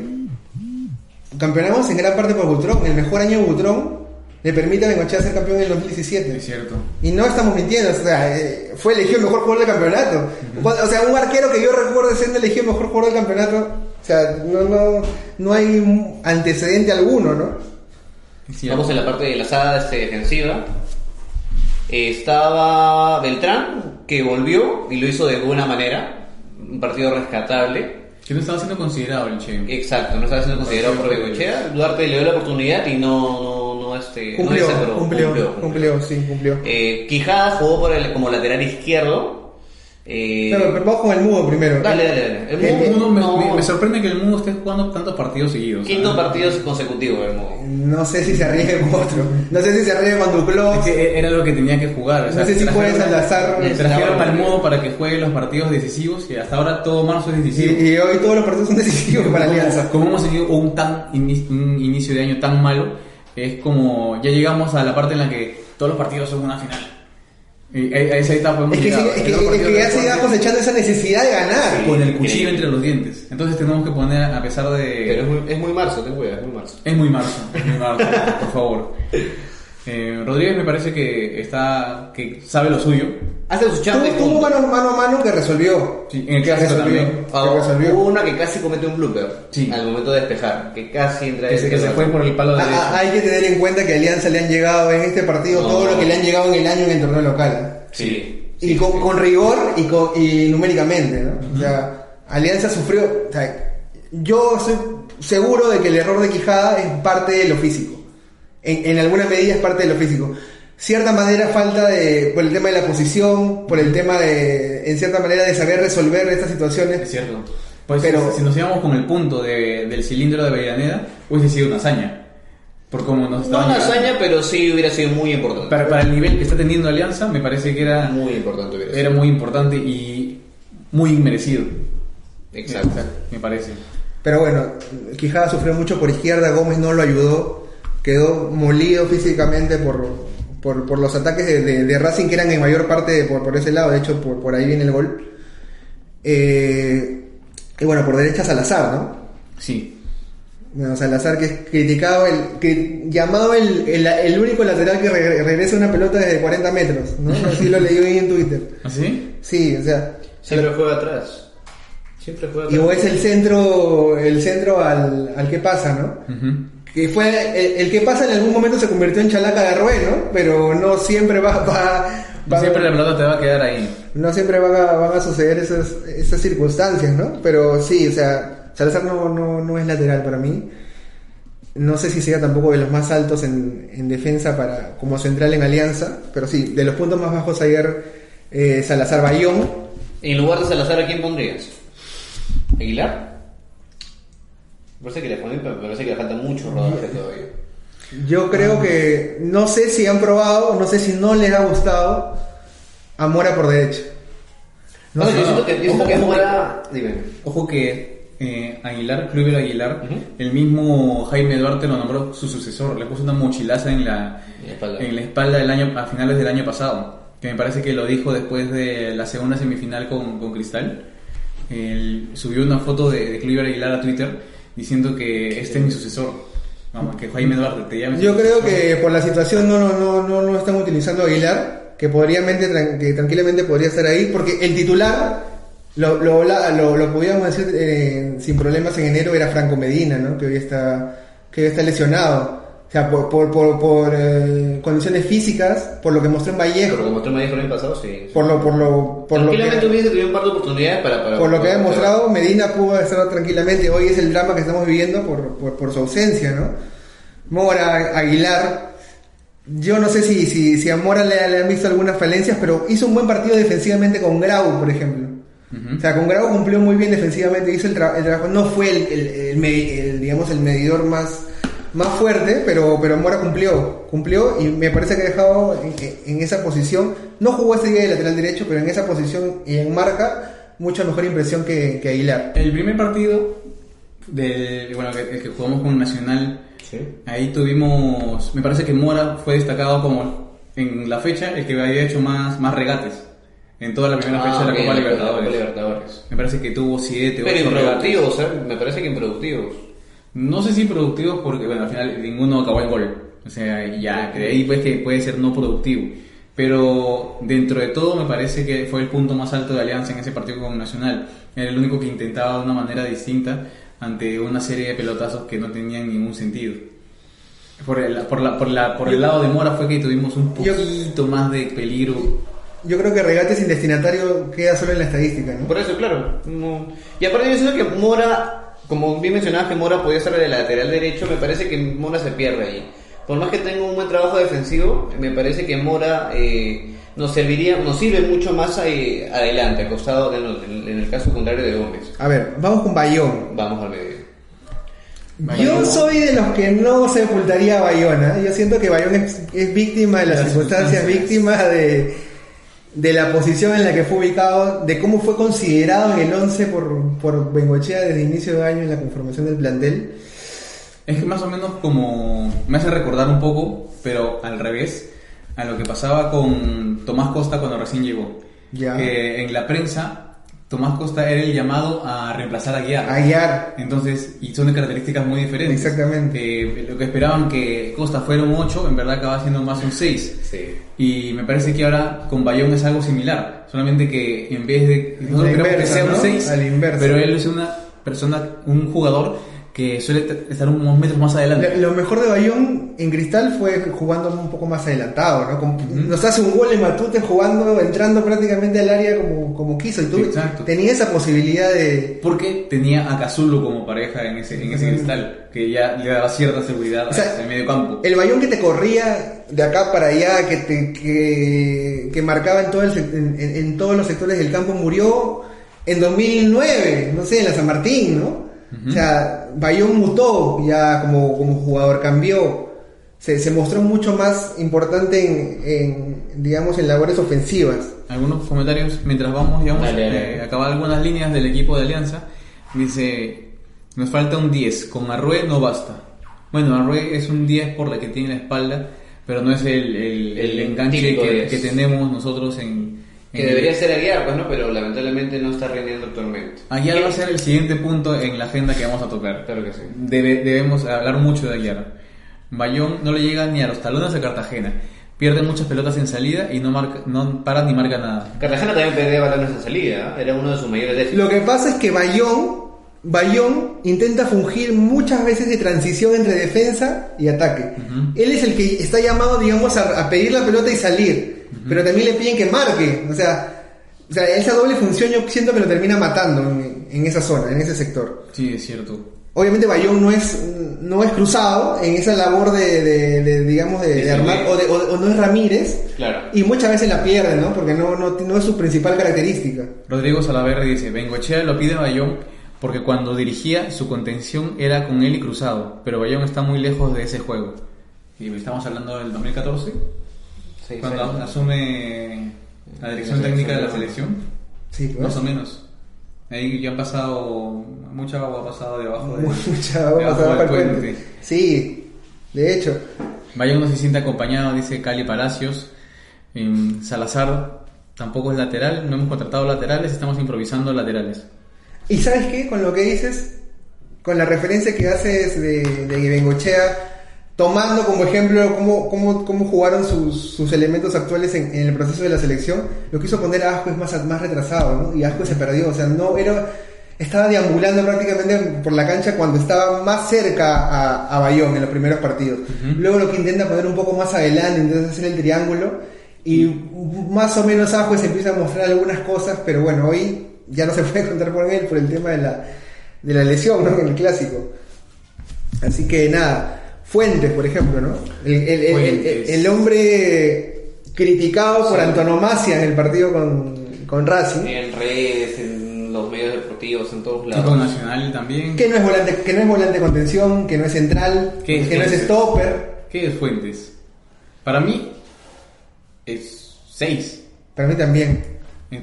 Campeonamos en gran parte por Butrón. El mejor año de Butrón le permite a Bengochea ser campeón en el 2017. Es cierto. Y no estamos mintiendo, o sea, eh, fue elegido el mejor jugador del campeonato. O sea, un arquero que yo recuerdo siendo elegido el mejor jugador del campeonato, o sea, no, no, no hay antecedente alguno, ¿no? Cierto. Vamos en la parte de la saga este, defensiva. Estaba Beltrán, que volvió y lo hizo de buena manera. Un partido rescatable. Que no estaba siendo considerado el Che. Exacto, no estaba siendo considerado por Bengochea. Duarte le dio la oportunidad y no, no, no, este, Cumplió, no desesperó. cumplió, cumplió, sí, cumplió. Eh, Quijada jugó por el, como lateral izquierdo. Eh, Claro, pero vamos con el mudo primero. dale, dale, dale. El El- Mudo El Mundo me, no- me- me sorprende que el mundo esté jugando tantos partidos seguidos. Quinto ¿sabes? partido consecutivo del Mudo. No sé si se arriesgue con otro. No sé si se arriesgue con Duclos. Es que era lo que tenía que jugar. o sea, No sé si puedes enlazar. Trajeron al modo para que juegue los partidos decisivos y hasta ahora todo marzo es Y, decisivo. y hoy todos los partidos son decisivos para Alianza. Como hemos tenido un, tan ini- un inicio de año tan malo, es como ya llegamos a la parte en la que todos los partidos son una final. Y a, a esa etapa hemos Es que, llegado. sí, es que, es que ya se iba cosechando esa necesidad de ganar. con el Sí, cuchillo entre los dientes. Entonces tenemos que poner, a pesar de... Pero es muy, es muy marzo, ten cuidado, es muy marzo. Es muy marzo, es muy marzo, por favor. Eh, Rodríguez me parece que está que sabe lo suyo. Hace su chamba Tuvo, tuvo mano, mano a mano que resolvió. Sí, en el Que clásico resolvió, también. que resolvió. hubo una que casi comete un blooper Sí. al momento de despejar, que casi entra Que se, que se fue por el palo Ah, derecho. ah, hay que tener en cuenta que a Alianza le han llegado en este partido No. todo lo que le han llegado en el año en el torneo local. Sí. y con, con rigor y, con, y numéricamente, ¿no? O sea, Alianza sufrió. o sea, yo estoy seguro de que el error de Quijada es parte de lo físico. En, en alguna medida es parte de lo físico. Cierta manera falta de, por el tema de la posición, por el tema de, en cierta manera, de saber resolver estas Es situaciones. cierto. Pues Pero- si, si nos íbamos con el punto de- del cilindro de Avellaneda, hubiese sido una hazaña. Por cómo nos No una llegando. hazaña, pero sí hubiera sido muy importante. Para, para el nivel que está teniendo Alianza, me parece que era, Muy importante hubiera era sido. muy importante y muy inmerecido. Exacto. Me parece. Pero bueno, Quijada sufrió mucho por izquierda, Gómez no lo ayudó, quedó molido físicamente por, por, por los ataques de, de- de Racing que eran en mayor parte por, por ese lado, de hecho por, por ahí viene el gol. Eh, y bueno, por derecha Salazar, ¿no? Sí. Bueno, Salazar que es criticado, el, que, llamado el, el, el único lateral que re- regresa una pelota desde 40 metros, ¿no? Así lo leí hoy en Twitter. ¿Así? Sí, o sea, Siempre juega atrás. Siempre juega y atrás. o es el centro, el centro al, al que pasa, ¿no? Ujú. Que fue el, el que pasa en algún momento se convirtió en chalaca de Arrué, ¿no? Pero no siempre va, va, No siempre la pelota te va a quedar ahí. no siempre van a, van a suceder esas, esas circunstancias, ¿no? Pero sí, o sea, Salazar no, no, no es lateral para mí. No sé si sea tampoco de los más altos en, en defensa para como central en Alianza, pero sí, de los puntos más bajos ayer eh, Salazar Bayón. En lugar de Salazar, ¿a quién pondrías? ¿Aguilar? Parece que le ponen, pero me parece que le falta mucho rodaje todavía. Yo creo que no sé si han probado, no sé si no les ha gustado a Mora por derecha. No No, sé. yo siento que, yo siento Ojo, que Mora... Dime. Ojo que eh, Aguilar, Kluivert Aguilar, el mismo Jaime Duarte lo nombró su sucesor, le puso una mochilaza en la, En la espalda. en la espalda del año, a finales del año pasado, que me parece que lo dijo después de la segunda semifinal con, con Cristal. Él subió una foto de, de Aguilar a Twitter diciendo que este es mi sucesor. Vamos, que Jaime Duarte te llame. Yo creo que por la situación no, no, no, no, no están utilizando a Aguilar, que, podríamente, tran- que tranquilamente podría estar ahí, porque el titular, lo, lo, lo, lo podíamos decir eh, sin problemas en enero, era Franco Medina, ¿no? que hoy está, que hoy está lesionado. O sea, por, por, por, por, eh, condiciones físicas, por lo que mostró en Vallejo, como tú me dijo el año pasado, sí. por lo, por lo, por lo Tranquilamente que, un par de oportunidades para... para por lo que ha demostrado, Medina pudo estar tranquilamente. Hoy es el drama que estamos viviendo por, por, por su ausencia, ¿no? Mora, Aguilar. Yo no sé si, si, si a Mora le, le han visto algunas falencias, pero hizo un buen partido defensivamente con Grau, por ejemplo. Ujú. O sea, con Grau cumplió muy bien defensivamente, hizo el, tra- el trabajo. No fue el, el- el, digamos, el medidor más, más fuerte, pero, pero Mora cumplió. Cumplió y me parece que ha dejado en, en esa posición. No jugó este día de lateral derecho, pero en esa posición y en marca, mucha mejor impresión que, que Aguilar. El primer partido del, bueno, el que jugamos con Nacional, Sí. ahí tuvimos, me parece que Mora fue destacado como en la fecha el que había hecho más, más regates en toda la primera Ah, fecha de la Copa Libertadores. Copa Libertadores. Me parece que tuvo 7 Pero 8 regates. improductivos, ¿eh? Me parece que improductivos. No sé si productivos porque, bueno, al final ninguno acabó en gol. O sea, ya, de ahí pues que puede ser no productivo. Pero dentro de todo me parece que fue el punto más alto de Alianza en ese partido con Nacional. Era el único que intentaba de una manera distinta ante una serie de pelotazos que no tenían ningún sentido. Por el, por la, por la, por el lado de Mora fue que tuvimos un Yo- poquito más de peligro. Yo creo que regate sin destinatario queda solo en la estadística, ¿no? Por eso, claro. no- Y aparte yo siento que Mora, como bien mencionabas que Mora podía ser de lateral derecho, me parece que Mora se pierde ahí. Por más que tenga un buen trabajo defensivo, me parece que Mora eh, nos serviría, nos sirve mucho más ahí, adelante, acostado en, el- en el caso contrario de Gómez. A ver, vamos con Bayón. Vamos al medio. Yo soy de los que no sepultaría a Bayona. Yo siento que Bayón es, es víctima de las De las circunstancias, circunstancias. víctima de, de la posición en la que fue ubicado, de cómo fue considerado en el 11 por, por Bengochea desde inicio de año en la conformación del plantel. Es que más o menos como me hace recordar un poco, pero al revés, a lo que pasaba con Tomás Costa cuando recién llegó. Ya. Que en la prensa, Tomás Costa era el llamado a reemplazar a Guiar. A guiar. Entonces, y son de características muy diferentes. Exactamente. Eh, lo que esperaban que Costa fuera un 8, en verdad acaba siendo más un 6. Sí. Y me parece que ahora con Bayón es algo similar. Solamente que en vez de. Nosotros queremos que inversa, sea un ¿no? 6, A la inversa. pero él es una persona, un jugador que suele estar unos metros más adelante. Lo lo mejor de Bayón en Cristal fue jugando un poco más adelantado, ¿no? Como- Nos hace un gol en Matute jugando, entrando prácticamente al área como, como quiso. Y tú Exacto. tenías esa posibilidad de... Porque tenía a Cazullo como pareja en ese, en ese cristal, que ya le daba cierta seguridad O sea, al medio campo. El Bayón que te corría de acá para allá, que, te, que, que marcaba en, todo el sec- en, en- en todos los sectores del campo, murió en 2009, no sé, en la San Martín, ¿no? O sea, Bayón mutó ya como, como jugador, cambió, se, se mostró mucho más importante en, en, digamos, en labores ofensivas. Algunos comentarios mientras vamos, digamos, Dale, dale. eh, acabar algunas líneas del equipo de Alianza. Dice, nos falta un 10, con Arrué no basta. Bueno, Arrué es un 10 por la que tiene la espalda, pero no es el, el, el El enganche que, 10. que tenemos nosotros en... Que en- debería ser Aguiar, pues no, pero lamentablemente no está rindiendo actualmente. Aguiar va a ser el siguiente punto en la agenda que vamos a tocar. Claro que sí. Debe- debemos hablar mucho de Aguiar. Bayón no le llega ni a los talones de Cartagena. Pierde muchas pelotas en salida y no, marca, no para ni marca nada. Cartagena también perdía balones en salida, ¿eh? era uno de sus mayores déficits. Lo que pasa es que Bayón, Bayón intenta fungir muchas veces de transición entre defensa y ataque. Ujú. Él es el que está llamado, digamos, a, a pedir la pelota y salir, pero también le piden que marque. O sea, o sea, esa doble función yo siento que lo termina matando en, en esa zona, en ese sector. Sí, es cierto. Obviamente Bayón no es, no es cruzado en esa labor de, de- de, digamos, de, de armar, o, o- o no es Ramírez, Claro. y muchas veces la pierde, ¿no? Porque no, no, no es su principal característica. Rodrigo Salaverri dice, Bengochea lo pide Bayón porque cuando dirigía su contención era con él y cruzado, pero Bayón está muy lejos de ese juego. Y estamos hablando del 2014, Sí, cuando sí. asume la dirección técnica de la selección. Sí, pues. más o menos. Ahí ya han pasado, mucha agua ha pasado debajo de... Mucha agua debajo pasada del para el puente. Sí, de hecho. Bayón no se siente acompañado, dice Cali Palacios. Em, Salazar tampoco es lateral, no hemos contratado laterales, estamos improvisando laterales. ¿Y sabes qué? Con lo que dices, con la referencia que haces de, de Bengochea, tomando como ejemplo cómo, cómo, cómo jugaron sus, sus elementos actuales en, en el proceso de la selección, lo quiso poner a Asco es más, más retrasado, ¿no? Y Asco se perdió, o sea, no era... Estaba deambulando prácticamente por la cancha cuando estaba más cerca a, a Bayón en los primeros partidos. Luego lo que intenta poner un poco más adelante, intenta hacer el triángulo y más o menos Ajuez empieza a mostrar algunas cosas, pero bueno, hoy ya no se puede contar con él por el tema de la, de la lesión, ¿no? En el clásico. Así que nada, Fuentes, por ejemplo, ¿no? El, el- el- el- el hombre criticado por Sí. antonomasia en el partido con, con Racing, En redes, en los medios deportivos, en todos lados. nacional también. que no es volante, que no es volante de contención, que no es central, ¿Qué es que no es Fuentes? stopper. ¿Qué es Fuentes? Para mí es 6. Para mí también.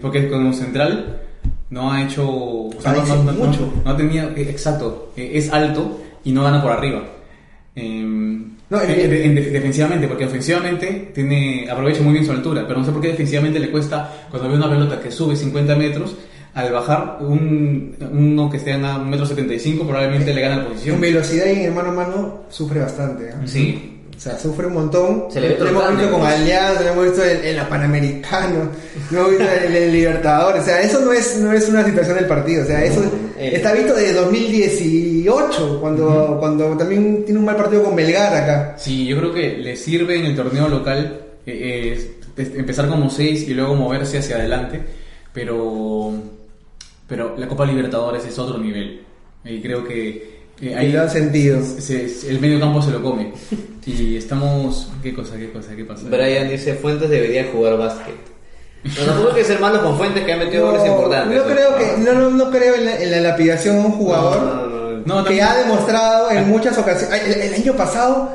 Porque como central no ha hecho... o sea, Ha no, hecho no- no- mucho. no ha tenido... eh, Exacto. eh, Es alto y no gana por arriba. Em, No, en- en- en- en- defensivamente, porque ofensivamente tiene, aprovecha muy bien su altura, pero no sé por qué defensivamente le cuesta, cuando ve una pelota que sube 50 metros, al bajar un, uno que esté a un metro 75 probablemente le gana la posición. En velocidad y en mano a mano sufre bastante. ¿eh? Sí. O sea, sufre un montón. Se le ve lo hemos visto con. Alianza, lo hemos visto en, en la Panamericana, lo hemos visto en el Libertadores. O sea, eso no es, no es una situación del partido. O sea, eso El- está visto desde 2018, cuando, cuando también tiene un mal partido con Belgar acá. Sí, yo creo que le sirve en el torneo local eh, eh, empezar como 6 y luego moverse hacia adelante, pero, pero la Copa Libertadores es otro nivel. Y creo que eh, Y lo han sentido. se- se- el medio campo se lo come. Y estamos... ¿Qué cosa? ¿Qué cosa? ¿Qué pasa? Brian dice Fuentes debería jugar básquet. No, tampoco que ser malo con Fuentes que ha metido goles importantes. no creo que, no, no, no creo en la, en la lapidación a un jugador. No, no, no. No, que también- ha demostrado en muchas ocasiones. El, el año pasado,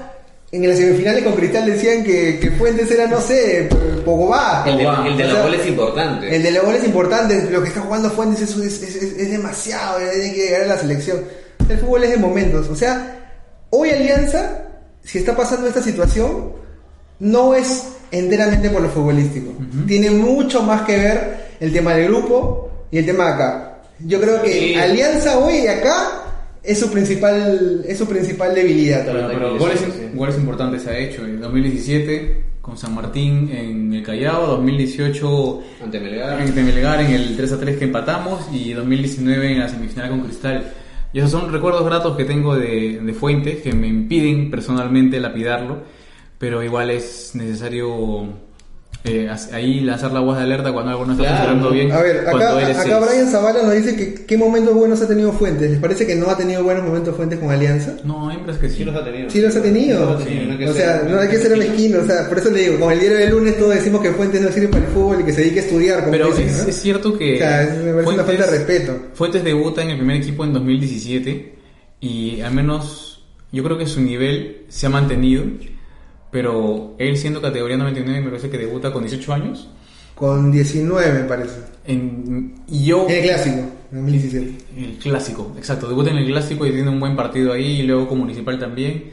en las semifinales con Cristal decían que, que Fuentes era, no sé, Pogba. El de, el de O los sea, goles importantes. El de los goles importantes, lo que está jugando Fuentes es, es, es- es demasiado, tiene que llegar a la selección. El fútbol es de momentos. O sea, hoy Alianza, si está pasando esta situación, no es enteramente por lo futbolístico. Tiene mucho más que ver el tema del grupo y el tema de acá. Yo creo que Sí. Alianza hoy y acá es su principal, es su principal debilidad. Pero, pero goles, importantes ha hecho. En 2017 con San Martín en el Callao, 2018 Ante Melgar. en Melgar en el 3 a 3 que empatamos y 2019 en la semifinal con Cristal. Y esos son recuerdos gratos que tengo de, de Fuentes que me impiden personalmente lapidarlo, pero igual es necesario eh, ahí hacer la voz de alerta cuando algo no está Claro. funcionando bien. A ver, acá, eres acá. Brian Zavala nos dice que qué momentos buenos ha tenido Fuentes. ¿Les parece que no ha tenido buenos momentos Fuentes con Alianza? No, me parece que sí. Sí los ha tenido. Sí los ha tenido. Sí no que o sea, ser- no hay que ser mezquino. O sea, por eso le digo, con el diario del lunes todos decimos que Fuentes no sirve para el fútbol y que se dedique a estudiar. Como Pero dicen, es, ¿no? es cierto que O sea, es- me parece una falta de respeto. Fuentes debuta en el primer equipo en 2017 y al menos yo creo que su nivel se ha mantenido, pero él siendo categoría 99 me parece que debuta con 18 años. Con 19 me parece. En, y yo... En el clásico, en 2017. El clásico, exacto. Debuta en el clásico y tiene un buen partido ahí y luego con Municipal también.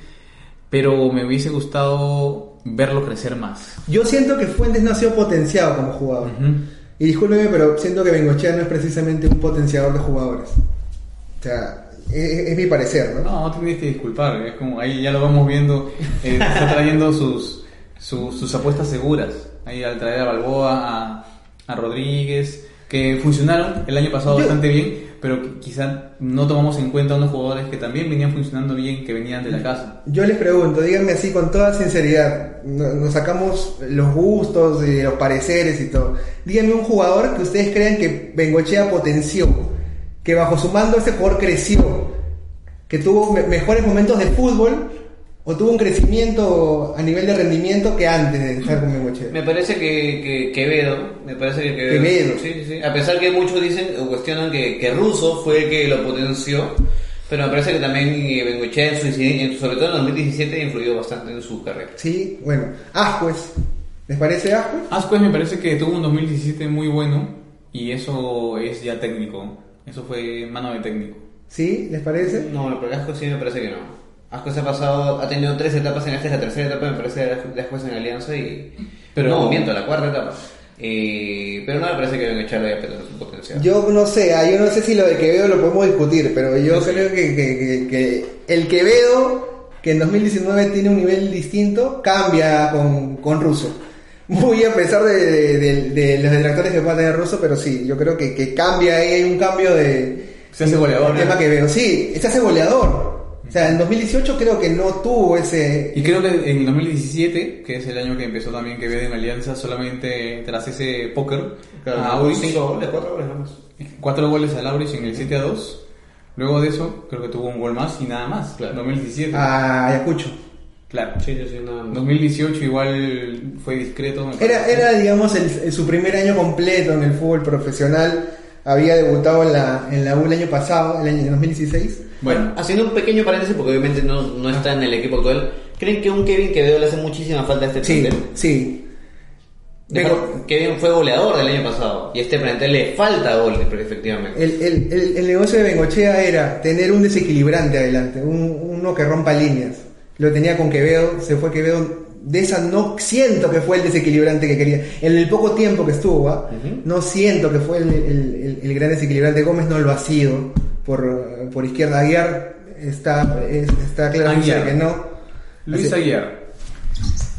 Pero me hubiese gustado verlo crecer más. Yo siento que Fuentes no ha sido potenciado como jugador. Ujú. Y discúlpeme, pero siento que Bengochea no es precisamente un potenciador de jugadores. O sea, es, es mi parecer, ¿no? No, no tienes que disculpar. Es como ahí ya lo vamos viendo. eh, está trayendo sus, sus, sus apuestas seguras. Ahí al traer a Balboa, a, a Rodríguez, que funcionaron el año pasado Yo- bastante bien, pero quizá no tomamos en cuenta unos jugadores que también venían funcionando bien, que venían de la casa. Yo les pregunto, díganme así con toda sinceridad, no- nos sacamos los gustos y los pareceres y todo. Díganme un jugador que ustedes crean que Bengochea potenció, que bajo su mando ese jugador creció, que tuvo me- mejores momentos de fútbol o tuvo un crecimiento a nivel de rendimiento que antes de estar con Bengochea. Me parece que, que Quevedo, me parece que Quevedo, Quevedo. Sí, sí, sí. A pesar que muchos dicen o cuestionan que, que Russo fue el que lo potenció, pero me parece que también eh, Bengochea, en su, en- sobre todo en 2017, influyó bastante en su carrera. Sí, bueno, Ascuez, ¿les parece Ascuez? Ascuez me parece que tuvo un 2017 muy bueno y eso es ya técnico. Eso fue mano de técnico. ¿Sí? ¿Les parece? No, pero Asco sí me parece que no. Asco se ha pasado, ha tenido tres etapas en esta, es la tercera etapa me parece de Asco en Alianza y... Pero- no, miento, la cuarta etapa. Eh, pero no me parece que Bengochea lo haya perdido su potencial. Yo no sé, ah, yo no sé si lo de Quevedo lo podemos discutir, pero yo creo que, que- que- que el Quevedo, que en 2019 tiene un nivel distinto, cambia con, con Russo. Muy a pesar de, de- de- de los detractores que pueda tener Russo, pero sí, yo creo que, que cambia, ahí, hay un cambio de... Se hace goleador, el ¿no? tema Quevedo, sí, se hace goleador. O sea, en 2018 creo que no tuvo ese... Y creo que en el 2017, que es el año que empezó también Quevedo en Alianza, solamente tras ese póker Claro, a cinco goles, cuatro goles nada más. cuatro goles al Aurich en el 7 a 2. Luego de eso, creo que tuvo un gol más y nada más. Claro. 2017. A Ayacucho. Claro. Sí, sí, sí, nada más. 2018 igual fue discreto. me Era, era digamos, el- el- su primer año completo en el fútbol profesional. Había debutado en la, en la U el año pasado, el año en 2016. Bueno, Haciendo un pequeño paréntesis, porque obviamente no, no está en el equipo actual, ¿creen que un Kevin Quevedo le hace muchísima falta a este Sí, plantel? sí. Vengo- Kevin fue goleador del año pasado y a este plantel le falta gol, efectivamente. El, el- el- el negocio de Bengochea era tener un desequilibrante adelante, un- uno que rompa líneas. Lo tenía con Quevedo, se fue Quevedo. De esa no siento que fue el desequilibrante que quería. En el poco tiempo que estuvo, ¿ah? No siento que fue el, el- el- el gran desequilibrante. Gómez no lo ha sido por, por izquierda. Aguiar está, es- está claramente Aguiar. que no. Luis Así- Aguiar.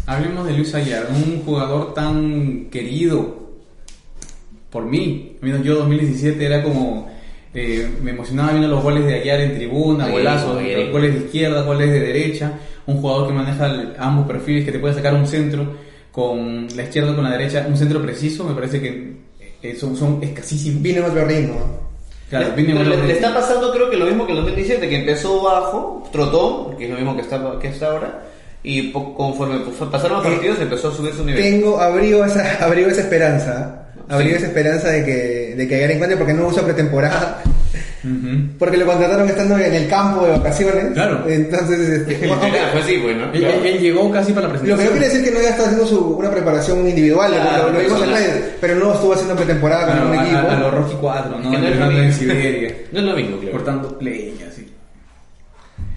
Hablemos de Luis Aguiar, un jugador tan querido por mí. Yo 2017 era como... eh, me emocionaba viendo los goles de Aguiar en tribuna, golazos, goles de izquierda, goles de derecha. Un jugador que maneja el- ambos perfiles, que te puede sacar un centro con la izquierda o con la derecha, un centro preciso, me parece que eh, son, son escasísimos. Vino en otro ritmo. Claro, le, viene le- le está pasando creo que lo mismo que en 2017, que empezó bajo, trotó, que es lo mismo que está, que está ahora, y po- conforme fue- pasaron los Eh, partidos empezó a subir su nivel. Tengo, abrigo esa, abrigo esa esperanza. Sí. esa esperanza de que, de que Aguiar encuentre porque no usa pretemporada. Porque lo contrataron estando en el campo de vacaciones. Claro. Entonces, este, bueno, Literal, fue así, pues, ¿no? Él, llegó casi para la lo que presentación. no quiere decir que no haya estado haciendo su, una preparación individual, lo- Claro, lo, lo vimos en personal. redes, pero no estuvo haciendo pretemporada con un a, equipo. a- a los Rocky 4, ¿no? No es lo Entrenando en mismo. Siberia, No es lo mismo, claro. cortando leña, sí.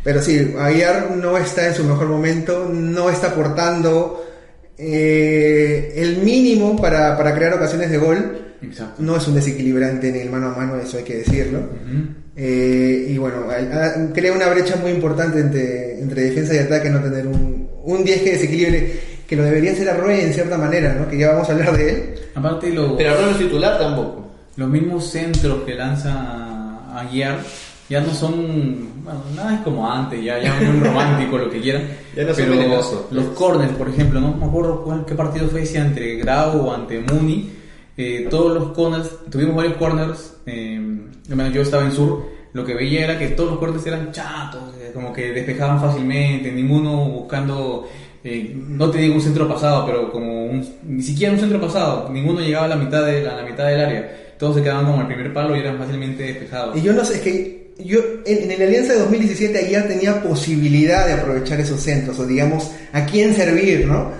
Pero sí, Aguiar no está en su mejor momento, no está aportando eh, el mínimo para, para crear ocasiones de gol. Exacto. No es un desequilibrante en el mano a mano, eso hay que decirlo. Eh, y bueno, crea una brecha muy importante entre, entre defensa y ataque no tener un, un 10 que desequilibre, que lo debería ser Arroyo en cierta manera, ¿no? Que ya vamos a hablar de él. Aparte, lo- Pero no es titular tampoco. los mismos centros que lanza a guiar ya no son, bueno, nada es como antes, ya, ya muy romántico, lo que quieran. Ya no son pero venenosos. los corners, por ejemplo, no me acuerdo cuál, qué partido fue ese entre Grau o ante Muni. eh, todos los corners, tuvimos varios corners, eh, yo estaba en sur, lo que veía era que todos los corners eran chatos, como que despejaban fácilmente, ninguno buscando, eh, no tenía un centro pasado, pero como un- ni siquiera un centro pasado, ninguno llegaba a la mitad, de, a la mitad del área, todos se quedaban como el primer palo y eran fácilmente despejados. Y yo no sé, es que yo en, en el Alianza de 2017 ayer tenía posibilidad de aprovechar esos centros, o digamos, a quién servir, ¿no?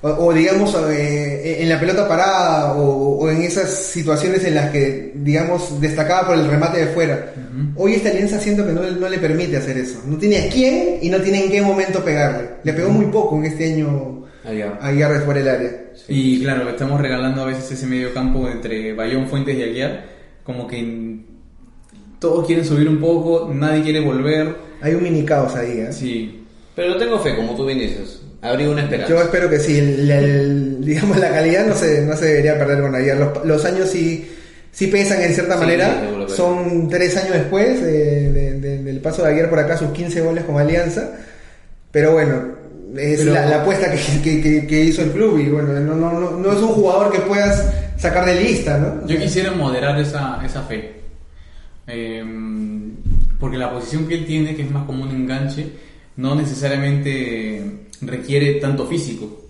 O, o digamos, eh, en la pelota parada, o, o en esas situaciones en las que, digamos, destacaba por el remate de fuera. Hoy esta alianza siento que no, no le permite hacer eso. No tiene a quién y no tiene en qué momento pegarle. Le pegó muy poco en este año a Aguiar de fuera del área. Y claro, le estamos regalando a veces ese medio campo entre Bayón, Fuentes y Aguiar, como que en- todos quieren subir un poco, nadie quiere volver. Hay un mini caos ahí, ¿eh? Sí, Pero tengo fe, como tú bien dices. Habría una esperanza. Yo espero que sí, el- el- digamos la calidad no se, no se debería perder con Aguiar. Los, los años sí, sí pesan en cierta Sí, manera. Son tres años después de- de- de- del paso de Aguiar por acá, sus 15 goles con Alianza. Pero bueno, es Pero- la, la apuesta que, que- que- que hizo el club y bueno, no, no, no, no es un jugador que puedas sacar de lista, ¿no? yo quisiera moderar esa, esa fe. Eh, porque la posición que él tiene, que es más como un enganche, no necesariamente requiere tanto físico.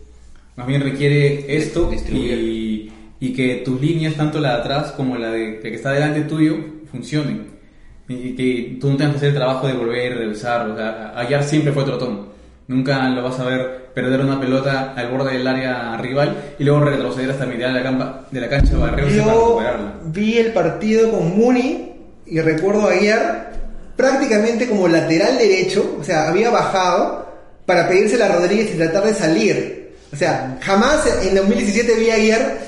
Más bien requiere esto y, y que tus líneas, tanto la de atrás como la de, de que está delante tuyo, funcionen. Y, que tú no tengas que hacer el trabajo de volver, revisar. O sea, Aguiar siempre fue trotón. Nunca lo vas a ver perder una pelota al borde del área rival y luego retroceder hasta mitad de la, campa, de la cancha para recuperarla. vi el partido con Muni y recuerdo a Aguiar prácticamente como lateral derecho, o sea, había bajado para pedírsela a Rodríguez y tratar de salir. O sea, jamás en 2017 vi a Aguiar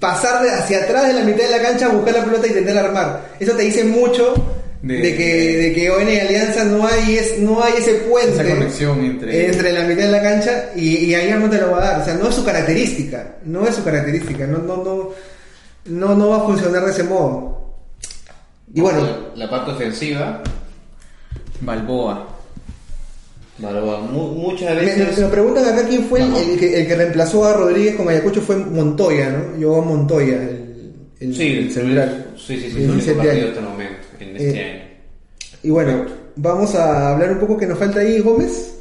pasar hacia atrás de la mitad de la cancha a buscar la pelota e intentar armar. Eso te dice mucho de, De- que, de que hoy en Alianza no hay, es, no hay ese puente Esa conexión entre- entre la mitad de la cancha y, y Aguiar no te lo va a dar. O sea, no es su característica. No es su característica. No, no, no, no, no va a funcionar de ese modo. Y bueno, La parte ofensiva, Balboa. Balboa, mu- muchas me- veces. me preguntan acá quién fue el, que, el que reemplazó a Rodríguez con Ayacucho fue Montoya, ¿no? Yo Montoya, el, el, Sí, el celular. Sí, sí, sí, De su único 17 partido años. hasta el momento, en este Eh, año. Y bueno, vamos a hablar un poco que nos falta ahí Gómez.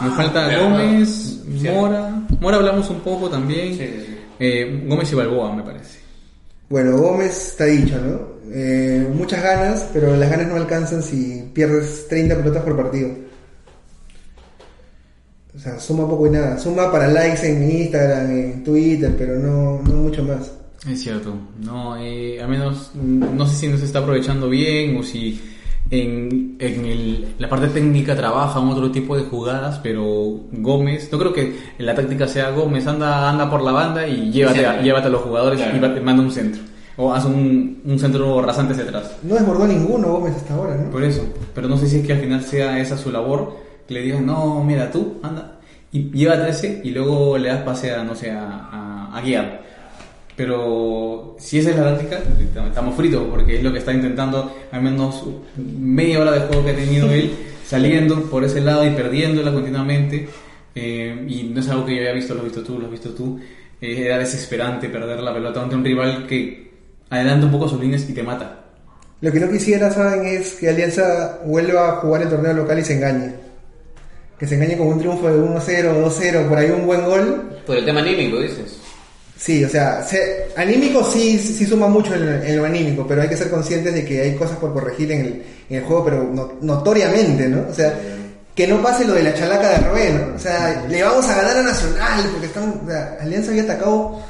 Nos Ah, falta. Gómez. Mora. Mora hablamos un poco también. Sí, sí, sí. Eh, Gómez y Balboa, me parece. Bueno, Gómez está dicho, ¿no? Eh, muchas ganas, pero las ganas no alcanzan si pierdes 30 pelotas por partido. O sea, suma poco y nada. Suma para likes en Instagram, en Twitter, pero no, no mucho más. Es cierto. No, eh, al menos no sé si no se está aprovechando bien o si en, en el- la parte técnica trabaja en otro tipo de jugadas, pero Gómez, no creo que la táctica sea Gómez, anda, anda por la banda y llévate, a, llévate a los jugadores Claro. y va- manda un centro. O haz un, un centro rasante hacia atrás. No desbordó ninguno Gómez hasta ahora, ¿no? Por eso, pero no sé si es que al final sea esa su labor, que le digan, no, mira tú, anda, y llévate ese y luego le das pase a, no sé, a, a, a guiar. Pero si esa es la táctica, estamos fritos, porque es lo que está intentando, al menos media hora de juego que ha tenido él, saliendo por ese lado y perdiéndola continuamente. eh, y no es algo que yo había visto, lo has visto tú, lo has visto tú. eh, era desesperante perder la pelota ante un rival que adelanta un poco sus líneas y te mata. Lo que no quisiera, ¿saben? Es que Alianza vuelva a jugar el torneo local y se engañe. Que se engañe con un triunfo de 1-0, 2-0, por ahí un buen gol. Por el tema anímico, dices. Sí, o sea, se- anímico sí, sí suma mucho en, en lo anímico, pero hay que ser conscientes de que hay cosas por corregir en el, en el juego, pero no- notoriamente, ¿no? O sea, que no pase lo de la chalaca de Roé, ¿no? O sea, le vamos a ganar a Nacional, porque están, o sea, Alianza había atacado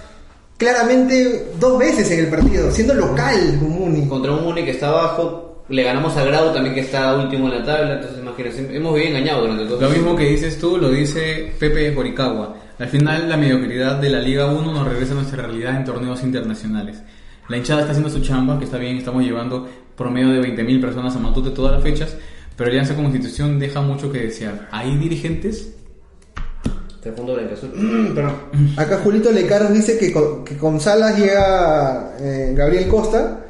claramente dos veces en el partido, siendo local con Muni. Contra un Muni que está abajo, le ganamos a Grau también que está último en la tabla, entonces imagínense, hemos vivido engañados durante todo Lo mismo que dices tú lo dice Pepe Horikawa. Al final la mediocridad de la Liga 1 nos regresa a nuestra realidad en torneos internacionales. La hinchada está haciendo su chamba, que está bien, estamos llevando promedio de 20.000 personas a Matute todas las fechas, pero Alianza como institución deja mucho que desear. ¿Hay dirigentes? Te fondo de Azul. Perdón. Acá Julito Lecaros dice que con, que con Salas llega eh, Gabriel Costa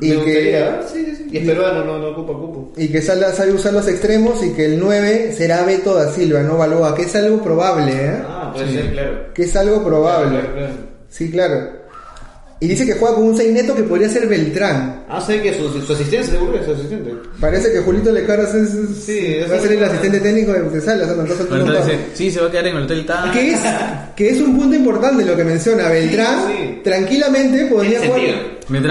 Y Me que- gustaría, ¿eh? sí, sí, sí. Y es peruano, no, no ocupa cupo. Y que Salas sabe usar los extremos y que el 9 será Beto da Silva, no Balboa, que es algo probable, ¿eh? Ah, puede Sí. ser, claro. Que es algo probable. Claro, claro. Sí, claro. Y dice que juega con un 6 neto que podría ser Beltrán. Ah, sé que su, su asistente seguro es su asistente. Parece que Julito Lecaros es, es- Sí, va a ser el es- asistente técnico de, de Salas. sí, se va a quedar en el hotel tan... que es, que es un punto importante lo que menciona. Beltrán Sí, sí. tranquilamente podría jugar,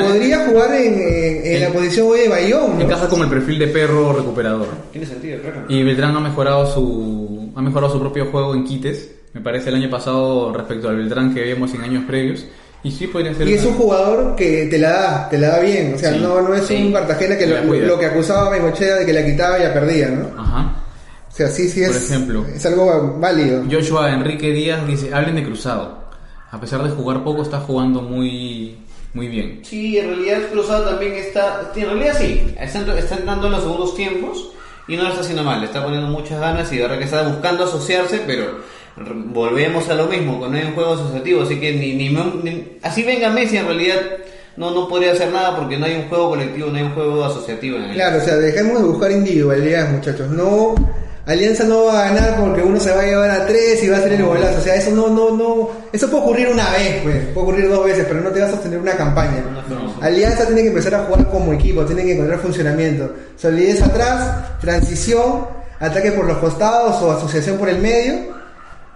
podría jugar en, en- en la En- posición hoy de Bayón. ¿no? Encaja como el perfil de perro recuperador. Tiene sentido, claro. Y Beltrán ha mejorado su ha mejorado su propio juego en quites, me parece el año pasado respecto al Beltrán que vimos en años previos. Y sí podría ser Y es un jugador que te la da, te la da bien. O sea, Sí, no, no es sí. un Cartagena que lo, lo que acusaba a Bengochea de que la quitaba y la perdía, ¿no? Ajá. O sea, sí, sí es, Por ejemplo. es algo válido. Joshua Enrique Díaz dice, hablen de cruzado. A pesar de jugar poco, está jugando muy muy bien. Sí, en realidad Cruzado también está. En realidad sí, está, está entrando en los segundos tiempos y no lo está haciendo mal, le está poniendo muchas ganas y de verdad que está buscando asociarse, pero volvemos a lo mismo, con un juego asociativo, así que ni, ni, ni- así venga Messi en realidad no, no podría hacer nada porque no hay un juego colectivo, no hay un juego asociativo en el Claro, o sea, dejemos de buscar individualidades, muchachos. No, Alianza no va a ganar porque uno se va a llevar a tres y va a hacer el golazo. O sea, eso no, no, no. Eso puede ocurrir una vez, pues. Puede ocurrir dos veces, pero no te va a sostener una campaña. No. Alianza tiene que empezar a jugar como equipo, tiene que encontrar funcionamiento. Solidez atrás, transición, ataque por los costados o asociación por el medio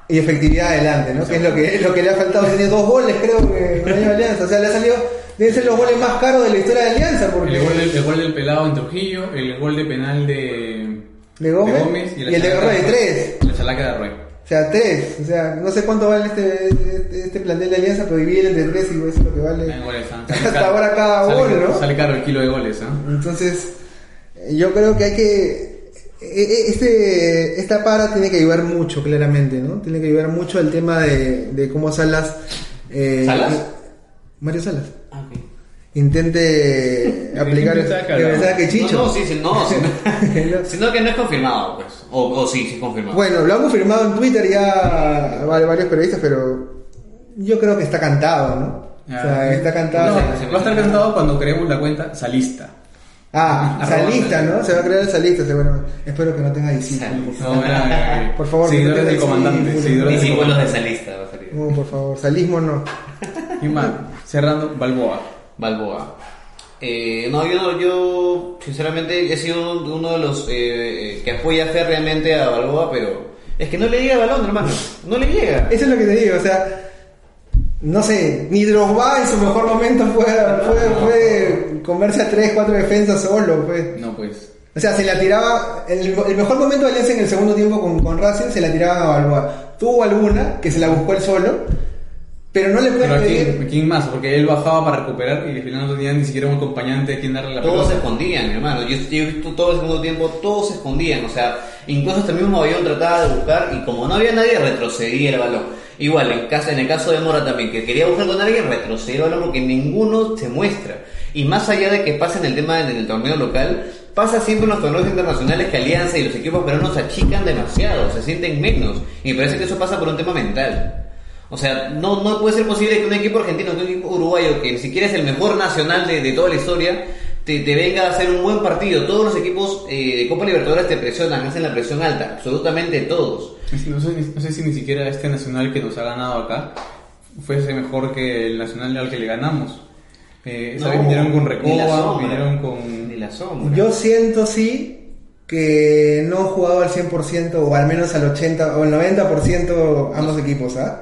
y efectividad adelante, ¿no? Que es lo que, lo que le ha faltado. Tiene dos goles, creo que con de Alianza. O sea, le ha salido. Deben ser los goles más caros de la historia de Alianza. Porque El gol, del, el gol del pelado en Trujillo, el gol de penal de, De Gómez, y el de Roy, tres. La chalaca de Roy. O sea, tres. O sea, no sé cuánto vale este, este, este plantel de Alianza, pero divide entre tres y eso es lo que vale. Goles, ¿ah? Hasta ahora cada sale, gol, ¿no? Sale caro el kilo de goles, ¿ah? Entonces, eh, yo creo que hay que. E- e- Este, esta para tiene que ayudar mucho, claramente, ¿no? Tiene que ayudar mucho el tema de, de cómo Salas. eh, ¿Salas? Mario Salas. Ah, ok. Intente aplicar. pensaba que Chicho. No, no, sí, sí, no, sino, No. sino que no es confirmado, pues. O, o sí, sí es confirmado. Bueno, lo han confirmado en Twitter ya va- varios periodistas, pero yo creo que está cantado, ¿no? O sea, está cantado. No, va a estar cantado cuando creemos la cuenta salista. Ah, Arroba salista, ¿no? Se va a crear el salista, seguramente. Espero que no tenga discípulos. No, era, eh, Por favor, seguidores no del comandante. discípulos. seguidores de comandante. esa lista va a salir. No, por favor, salismo no. Y más, cerrando, Balboa. Balboa. Eh, no, yo, no- yo sinceramente he sido uno, de los eh, eh, que apoya férreamente a Balboa, pero es que no le llega el balón, hermano. No le llega. Eso es lo que te digo, o sea, no sé, ni Drogba en su mejor momento fue, fue, fue comerse a 3, 4 defensas solo, pues. No, pues. O sea, se la tiraba. El, el mejor momento de Alianza en el segundo tiempo con, con Racing se la tiraban a Balboa. Tuvo alguna que se la buscó él solo, pero no le Pero ¿a pedir. quién, más? Porque él bajaba para recuperar y al final no tenía ni siquiera un acompañante a quien darle la Todos se pelota. escondían, hermano. Yo, yo he visto todo el segundo tiempo, todos se escondían. O sea, incluso hasta el mismo Bayón trataba de buscar y como no había nadie, retrocedía el balón. Igual, en, caso, en el caso de Mora también, que quería buscar con alguien, balón porque ninguno se muestra. Y más allá de que pase en el tema en el torneo local, pasa siempre en los torneos internacionales que Alianza y los equipos peruanos achican demasiado, se sienten menos. Y me parece que eso pasa por un tema mental. O sea, no, no puede ser posible que un equipo argentino, que un equipo uruguayo, que ni siquiera es el mejor nacional de, de toda la historia, te, te venga a hacer un buen partido. Todos los equipos eh, de Copa Libertadores te presionan, hacen la presión alta, absolutamente todos. No sé, no sé si ni siquiera este nacional que nos ha ganado acá fuese mejor que el nacional al que le ganamos. Eh, esa vez No, vinieron con Recoba, vinieron con... Ni la sombra. Yo siento sí que no han jugado al 100% o al menos al 80 o al 90% ambos equipos, ¿ah?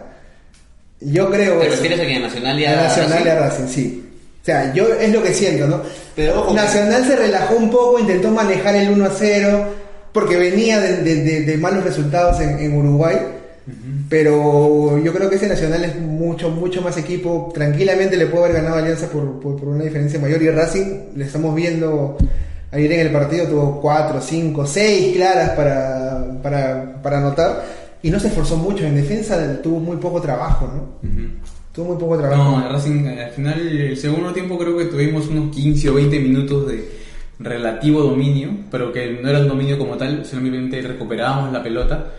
Yo creo ¿Te refieres a que Nacional y A a Nacional y Racing? a Racing, sí. O sea, yo es lo que siento, ¿no? Pero ojo Nacional se relajó un poco, intentó manejar el 1 a 0, porque venía de, de- de- de malos resultados en, en Uruguay. Pero yo creo que ese Nacional es mucho, mucho más equipo. Tranquilamente le puede haber ganado a Alianza por, por, por una diferencia mayor. Y Racing, le estamos viendo ayer en el partido, tuvo 4, 5, 6 claras para, para, para anotar. Y no se esforzó mucho. En defensa tuvo muy poco trabajo, ¿no? Ujú. Tuvo muy poco trabajo. No, Racing, al final, el segundo tiempo creo que tuvimos unos 15 o 20 minutos de relativo dominio, pero que no era un dominio como tal, simplemente recuperábamos la pelota.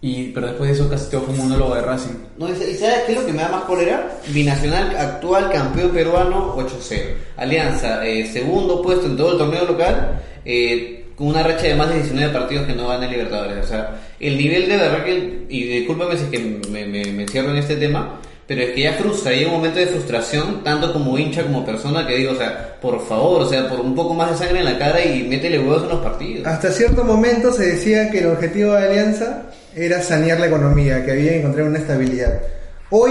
Y, pero después de eso casi todo fue un monólogo de Racing. No, ¿Y sabes qué es lo que me da más cólera? Binacional actual campeón peruano 8-0. Alianza, eh, segundo puesto en todo el torneo local, eh, con una racha de más de 19 partidos que no van en Libertadores. O sea, el nivel de verdad que, y discúlpame si es que me, me, me encierro en este tema, pero es que ya frustra, hay un momento de frustración, tanto como hincha como persona, que digo, o sea, por favor, o sea, por un poco más de sangre en la cara y métele huevos en los partidos. Hasta cierto momento se decía que el objetivo de Alianza era sanear la economía, que había que encontrar una estabilidad. Hoy,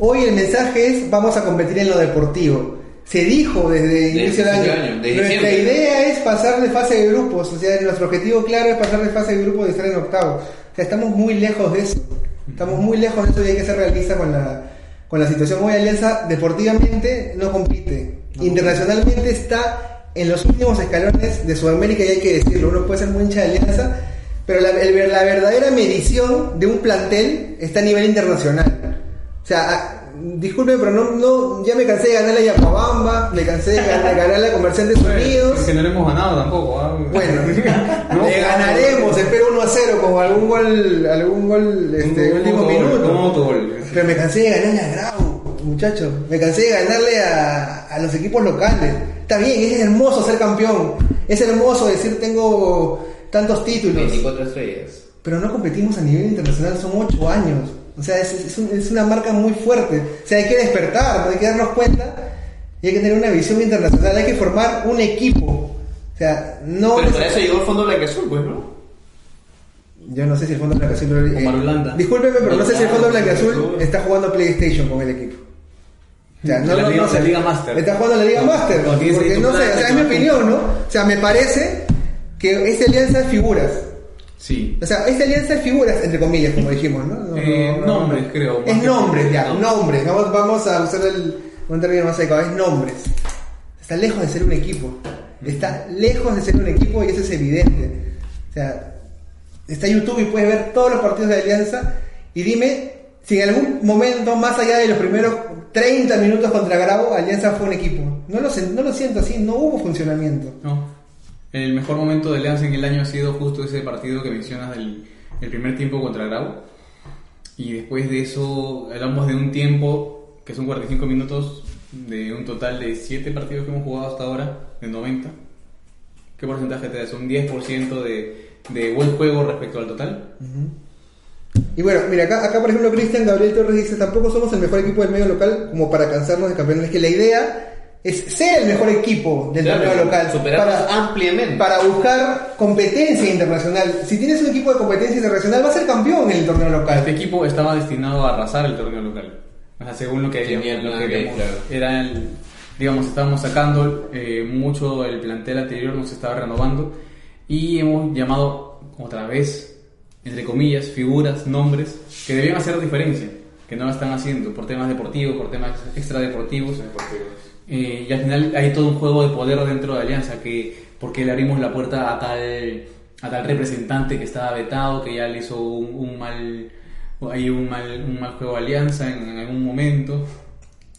hoy el mensaje es vamos a competir en lo deportivo. Se dijo desde el inicio del desde año. año, de Nuestra diciembre. idea es pasar de fase de grupos, o sea, nuestro objetivo claro es pasar de fase de grupos y estar en octavo. O sea, estamos muy lejos de eso. Estamos muy lejos de eso y hay que ser realistas con la, con la situación. Hoy Alianza deportivamente no compite. Internacionalmente está en los últimos escalones de Sudamérica y hay que decirlo. Uno puede ser muy hincha de Alianza, pero la, el- la verdadera medición de un plantel está a nivel internacional. O sea, disculpen, pero no, no, ya me cansé de ganarle a Yapabamba, me cansé de ganar, ganarle a Comerciantes Unidos. Es que no le hemos ganado tampoco. ¿ah? Bueno, No, le ganaremos, espero 1 a 0 con algún gol, algún gol este, Un último minuto. Pero me cansé de ganarle a Grau, muchachos. Me cansé de ganarle a, a los equipos locales. Está bien, es hermoso ser campeón. Es hermoso decir tengo tantos títulos. 24 estrellas. Pero no competimos a nivel internacional, son 8 años. O sea, es, es un- es una marca muy fuerte. O sea, hay que despertar, hay que darnos cuenta y hay que tener una visión internacional. Hay que formar un equipo. O sea, no. Pero para eso llegó el Fondo Blanqueazul, pues, ¿no? Yo no sé si el Fondo Blanqueazul. Omar Holanda. Discúlpeme, pero no sé si el Fondo Blanqueazul seguro. está jugando PlayStation con el equipo. O sea, no, La no, Liga- no sé. la Liga Master. Está jugando la Liga No, Master. no, porque no sé, o sea, es mi opinión, ¿no? O sea, me parece que esta alianza es figuras. Sí. O sea, esta alianza es figuras, entre comillas, como dijimos, ¿no? No, Eh, no, no, nombres, no. creo, Es nombres, ya, no. nombres. Vamos, vamos a usar el, un término más adecuado, es nombres. Está lejos de ser un equipo. Está lejos de ser un equipo y eso es evidente. O sea, está YouTube y puedes ver todos los partidos de Alianza y dime si en algún momento, más allá de los primeros 30 minutos contra Grabo, Alianza fue un equipo. No lo, no lo siento así, no hubo funcionamiento. No. El mejor momento de Alianza en el año ha sido justo ese partido que mencionas del el primer tiempo contra Grau. Y después de eso hablamos de un tiempo que son 45 minutos de un total de 7 partidos que hemos jugado hasta ahora, de 90. ¿Qué porcentaje te da? ¿Un 10% de, de buen juego respecto al total? Y bueno, mira, acá, acá por ejemplo Cristian Gabriel Torres dice, tampoco somos el mejor equipo del medio local como para cansarnos de campeones. Es que la idea es ser el mejor equipo del Claro, torneo local. para, ampliamente. para buscar competencia internacional. Si tienes un equipo de competencia internacional, va a ser campeón en el torneo local. Este equipo estaba destinado a arrasar el torneo local. O sea, según lo que lo claro. era el, digamos, estábamos sacando eh, mucho el plantel anterior, nos estaba renovando y hemos llamado otra vez, entre comillas, figuras, nombres que debían hacer diferencia, que no la están haciendo por temas deportivos, por temas extradeportivos. Eh, y al final hay todo un juego de poder dentro de Alianza, que porque le abrimos la puerta a tal, a tal representante que estaba vetado, que ya le hizo un, un mal hay un mal, un mal juego de Alianza en, en algún momento,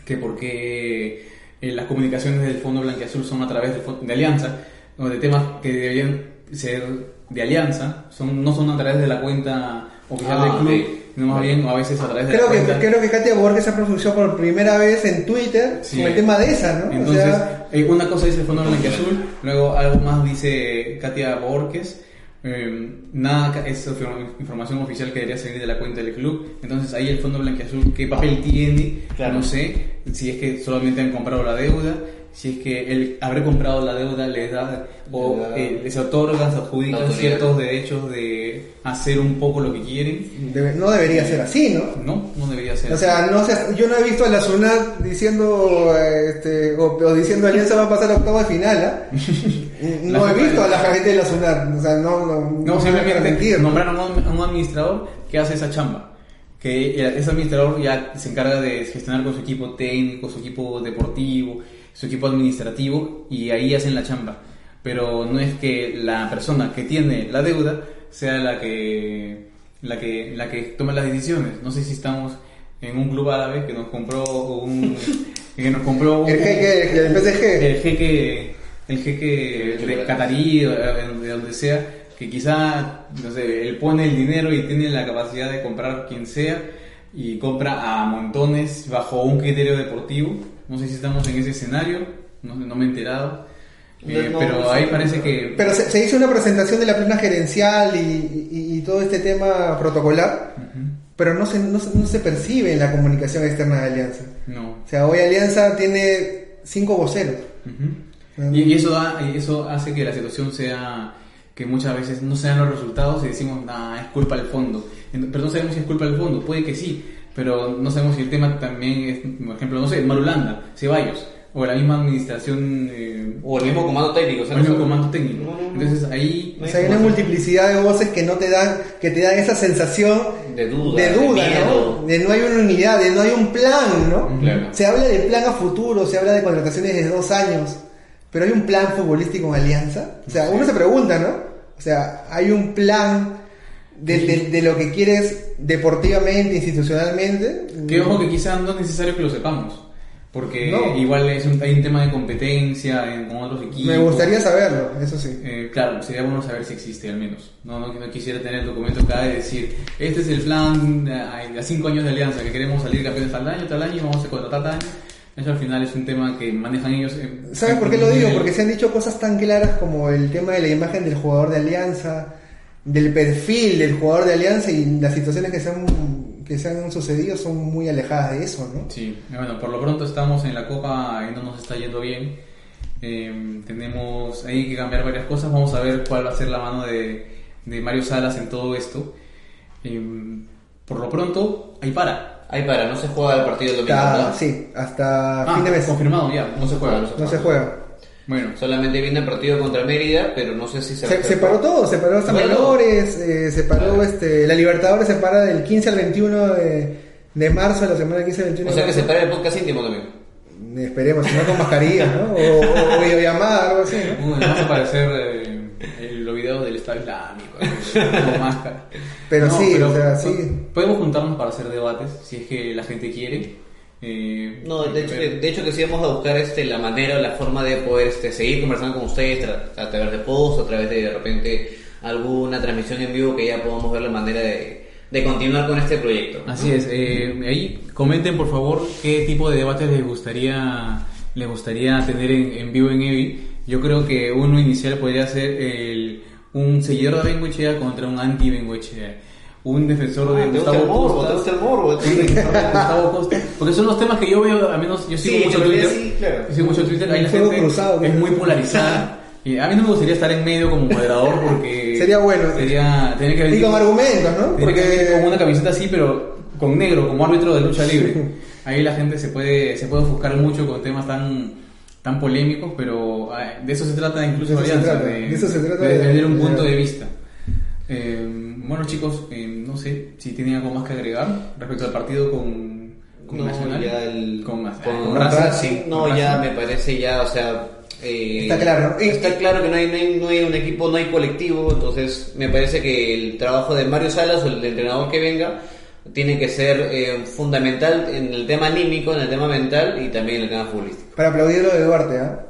que porque eh, las comunicaciones del Fondo Blanquiazul son a través fo- de Alianza, o de temas que deberían ser de Alianza, son, no son a través de la cuenta oficial Ah, del club. Sino más bien a veces a través de Creo la que, cuenta. creo que Katia Borges se pronunció por primera vez en Twitter Sí. con el tema de esa, ¿no? Entonces, o sea, eh, una cosa dice el Fondo Blanquiazul, luego algo más dice Katia Borges. eh, nada es inform- información oficial que debería salir de la cuenta del club. Entonces, ahí el Fondo Blanquiazul, ¿qué papel tiene? Claro. No sé. Si es que solamente han comprado la deuda, si es que el haber comprado la deuda les da o Le da- eh, les otorgan, se adjudican ciertos derechos de hacer un poco lo que quieren. debe- no debería ser así, ¿no? No, no debería ser. O sea, no sé, yo no he visto a la SUNAT diciendo, eh, este, o, o diciendo Alianza va a pasar a octavo de final, ¿ah? No La he visto a la gente de la SUNAT, o sea, no, no, No, no simplemente mentir. nombraron a un, a un administrador que hace esa chamba. Que ese administrador ya se encarga de gestionar con su equipo técnico, su equipo deportivo, su equipo administrativo y ahí hacen la chamba. Pero no es que la persona que tiene la deuda sea la que la que la que toma las decisiones. No sé si estamos en un club árabe que nos compró un que nos compró un- El jeque, el PSG. el jeque el jeque de. Catarí o de de donde sea que quizá, no sé, él pone el dinero y tiene la capacidad de comprar quien sea y compra a montones bajo un criterio deportivo. No sé si estamos en ese escenario, no, no me he enterado. Eh, No, pero no ahí parece que... Pero se, se hizo una presentación de la plana gerencial y, y- y todo este tema protocolar, Ujú. pero no se, no, se- no se percibe en la comunicación externa de Alianza. No. O sea, hoy Alianza tiene cinco voceros. Ujú. Y, y eso da, eso hace que la situación sea que muchas veces no se dan los resultados y decimos, ah, es culpa del fondo. Pero no sabemos si es culpa del fondo, puede que sí, pero no sabemos si el tema también es, por ejemplo, no sé, Marulanda, Ceballos, o la misma administración, eh, O el mismo comando técnico. o el mismo comando técnico. No, no, no. Entonces ahí... O sea, hay una multiplicidad de voces que no te dan, que te dan esa sensación De duda, de de duda, miedo. ¿no? De no hay una unidad, de no hay un plan, ¿no? Claro. Se habla de plan a futuro, se habla de contrataciones de dos años, pero hay un plan futbolístico en Alianza. O sea, uno se pregunta, ¿no? O sea, hay un plan de, de- de lo que quieres deportivamente, institucionalmente. Que ojo que quizás no es necesario que lo sepamos, porque No. igual es un, hay un tema de competencia en, con otros equipos. Me gustaría saberlo, eso sí. Eh, claro, sería bueno saber si existe al menos. No, no, no quisiera tener el documento acá y decir, este es el plan a, a cinco años de alianza, que queremos salir campeones tal año, tal año, vamos a contratar tal año. Eso al final es un tema que manejan ellos. en- ¿Sabes en- por qué lo digo? Porque se han dicho cosas tan claras como el tema de la imagen del jugador de Alianza, del perfil del jugador de Alianza y las situaciones que se han, que se han sucedido son muy alejadas de eso, ¿no? Sí, bueno, por lo pronto estamos en la Copa y no nos está yendo bien. Eh, tenemos ahí que cambiar varias cosas. Vamos a ver cuál va a ser la mano de, de Mario Salas en todo esto. Eh, por lo pronto, ahí para. Ahí para, no se juega el partido el domingo, Hasta, sí, hasta Ah, fin de mes. confirmado ya, no se juega. No se juega. Bueno, Solamente viene el partido contra Mérida, pero no sé si se Se, se paró todo, se paró hasta Bueno. menores, eh, se paró Vale. este, la Libertadores se para del 15 al 21 de, de marzo, la semana del 15 al 21 O sea que se para el podcast íntimo también. Esperemos, si no con mascarilla, ¿no? O, o, o videollamada, algo así, ¿no? Uy, vas a aparecer eh, en los videos del Estado Islámico, eh, con máscara. Pero sí, o sea, sí. Podemos juntarnos para hacer debates, si es que la gente quiere. Eh, No, de hecho, que, de hecho que sí vamos a buscar este, la manera o la forma de poder este, seguir conversando con ustedes a, través de post, a través de de repente alguna transmisión en vivo que ya podamos ver la manera de, de continuar con este proyecto. Así es, eh, ahí comenten por favor qué tipo de debates les gustaría les gustaría tener en, en vivo en EVI. Yo creo que uno inicial podría ser el, un seguidor de Bengoechea contra un anti Bengoechea. Un defensor de Ah, ¿te gusta el Gustavo morbo? Costa. ¿Te gusta el morbo? defensor de Gustavo Costa. Porque son los temas que yo veo, al menos yo sigo Sí, mucho Twitter. sí, claro. Sigo mucho Twitter, ahí la gente cruzado, es muy polarizada. Y a mí no me gustaría estar en medio como moderador porque... Sería bueno. Sería... Tener que Y venir con argumentos, ¿no? tiene que venir con una Porque camiseta así, pero con negro, como árbitro de lucha libre. Ahí la gente se puede, se puede ofuscar mucho con temas tan, tan polémicos, pero ay, de eso se trata incluso De eso se Alianza, trata, de, de eso se trata de de- defender un punto de- de vista. Eh, bueno chicos, eh, no sé si tienen algo más que agregar respecto al partido con, con No, Nacional. ya el, con, con con Racing, Racing, no, con ya Racing. me parece ya, o sea... eh, Está claro. Está claro que no hay, no, hay, no hay un equipo, no hay colectivo, entonces me parece que el trabajo de Mario Salas o el entrenador que venga tiene que ser eh, fundamental en el tema anímico, en el tema mental y también en el tema futbolístico. para aplaudir lo de Duarte, ¿ah?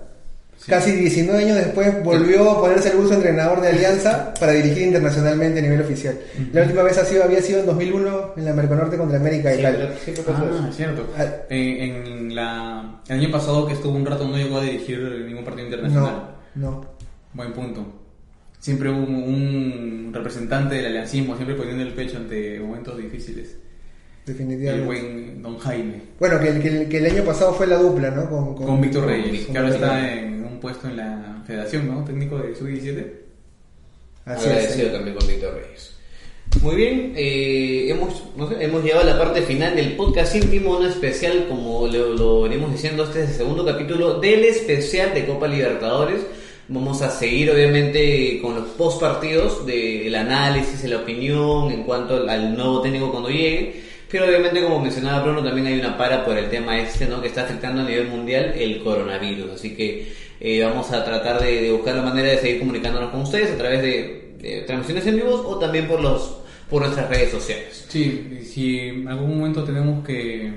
Casi 19 años después volvió a ponerse el uso de entrenador de Alianza para dirigir internacionalmente a nivel oficial. La última vez ha sido, había sido en 2001 en la Merconorte contra América de Cali. Ah, cierto. Ah. Eh, en la, el año pasado que estuvo un rato no llegó a dirigir ningún partido internacional. No, no. Buen punto. Siempre hubo un representante del aliancismo, siempre poniendo el pecho ante momentos difíciles. El Definitivamente. buen Don Jaime. Bueno, que el, que, el, que el año pasado fue la dupla, ¿no? Con, Con Víctor Reyes, con que ahora está en un puesto en la federación, ¿no? Técnico de Sub-17. Así Agradecido es. también con Víctor Reyes. Muy bien, eh, hemos, no sé, hemos llegado a la parte final del podcast íntimo, un especial, como lo, lo venimos diciendo, este es el segundo capítulo del especial de Copa Libertadores. Vamos a seguir obviamente con los post partidos del análisis, de la opinión en cuanto al, al nuevo técnico cuando llegue. Pero obviamente como mencionaba Bruno también hay una para por el tema este ¿no? que está afectando a nivel mundial el coronavirus. Así que eh, vamos a tratar de, de buscar la manera de seguir comunicándonos con ustedes a través de, de transmisiones en vivos o también por los por nuestras redes sociales. Sí, y si en algún momento tenemos que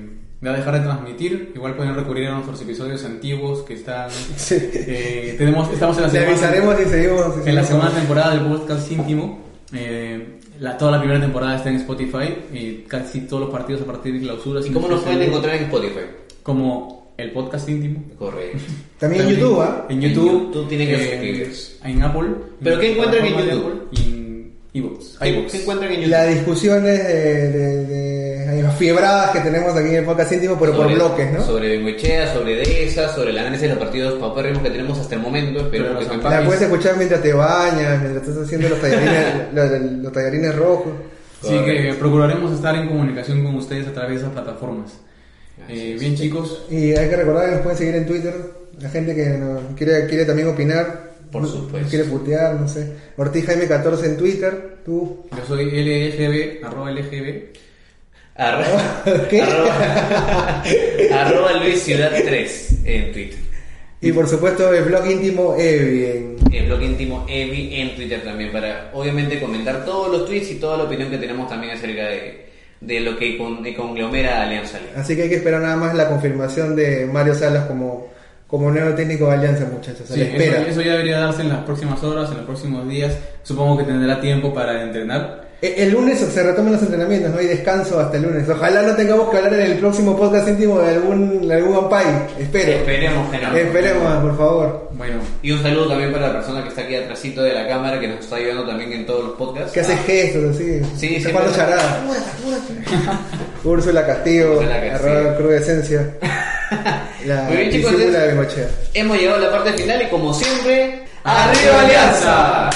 va a dejar de transmitir. Igual pueden recurrir a nuestros episodios antiguos que están. Sí. eh, tenemos, estamos en la segunda, avisaremos y seguimos. y en la segunda temporada del podcast íntimo. Eh, la, toda la primera temporada está en Spotify y casi todos los partidos a partir de clausura. ¿Y cómo nos pueden encontrar en Spotify? Como el podcast íntimo. Correcto. También en YouTube, ¿ah? En En YouTube. YouTube tienen que eh, suscribirse. En Apple. ¿Pero qué encuentran en YouTube? Apple Y en iVoox. ¿Qué, encuentran en YouTube? Las discusiones de, de, de- las fiebradas que tenemos aquí en el podcast íntimo, pero por bloques, ¿no? Sobre Bengoechea, sobre Dehesa, sobre el análisis de los partidos paupérrimos que tenemos hasta el momento. Espero que La País. puedes escuchar mientras te bañas, mientras estás haciendo los tallarines, los, los tallarines rojos. Así que procuraremos estar en comunicación con ustedes a través de esas plataformas. Eh, bien chicos, Y hay que recordar que nos pueden seguir en Twitter. La gente que nos quiere, quiere también opinar. Por nos- supuesto. quiere putear, no sé. Ortiz Jaime 14 en Twitter. Tú. yo soy LGB, arroba LGB. Arroba, ¿Qué? arroba, arroba Luis Ciudad 3 en Twitter. Y por supuesto el blog íntimo Evi en El blog íntimo Evi en Twitter también para obviamente comentar todos los tweets y toda la opinión que tenemos también acerca de, de lo que con, de conglomera Alianza Lima. Así que hay que esperar nada más la confirmación de Mario Salas como, como nuevo técnico de Alianza, muchachos. Sí, espera. eso, eso ya debería darse en las próximas horas, en los próximos días. Supongo que tendrá tiempo para entrenar. Eh, El lunes se retoman los entrenamientos, no hay descanso hasta el lunes. Ojalá no tengamos que hablar en el próximo podcast íntimo de algún, de algún vampire. Espero. Esperemos que no. Esperemos, por favor. Bueno, Y un saludo también para la persona que está aquí atrásito de la cámara que nos está ayudando también en todos los podcasts. Que hace Ah, gestos así. Sí, está sí, jugando charada. Úrsula Castillo, Úrsula Castillo. Cruz de Esencia. La Muy bien, chicos, entonces- de. Hemos llegado a la parte final y como siempre, ¡Arriba, Alianza!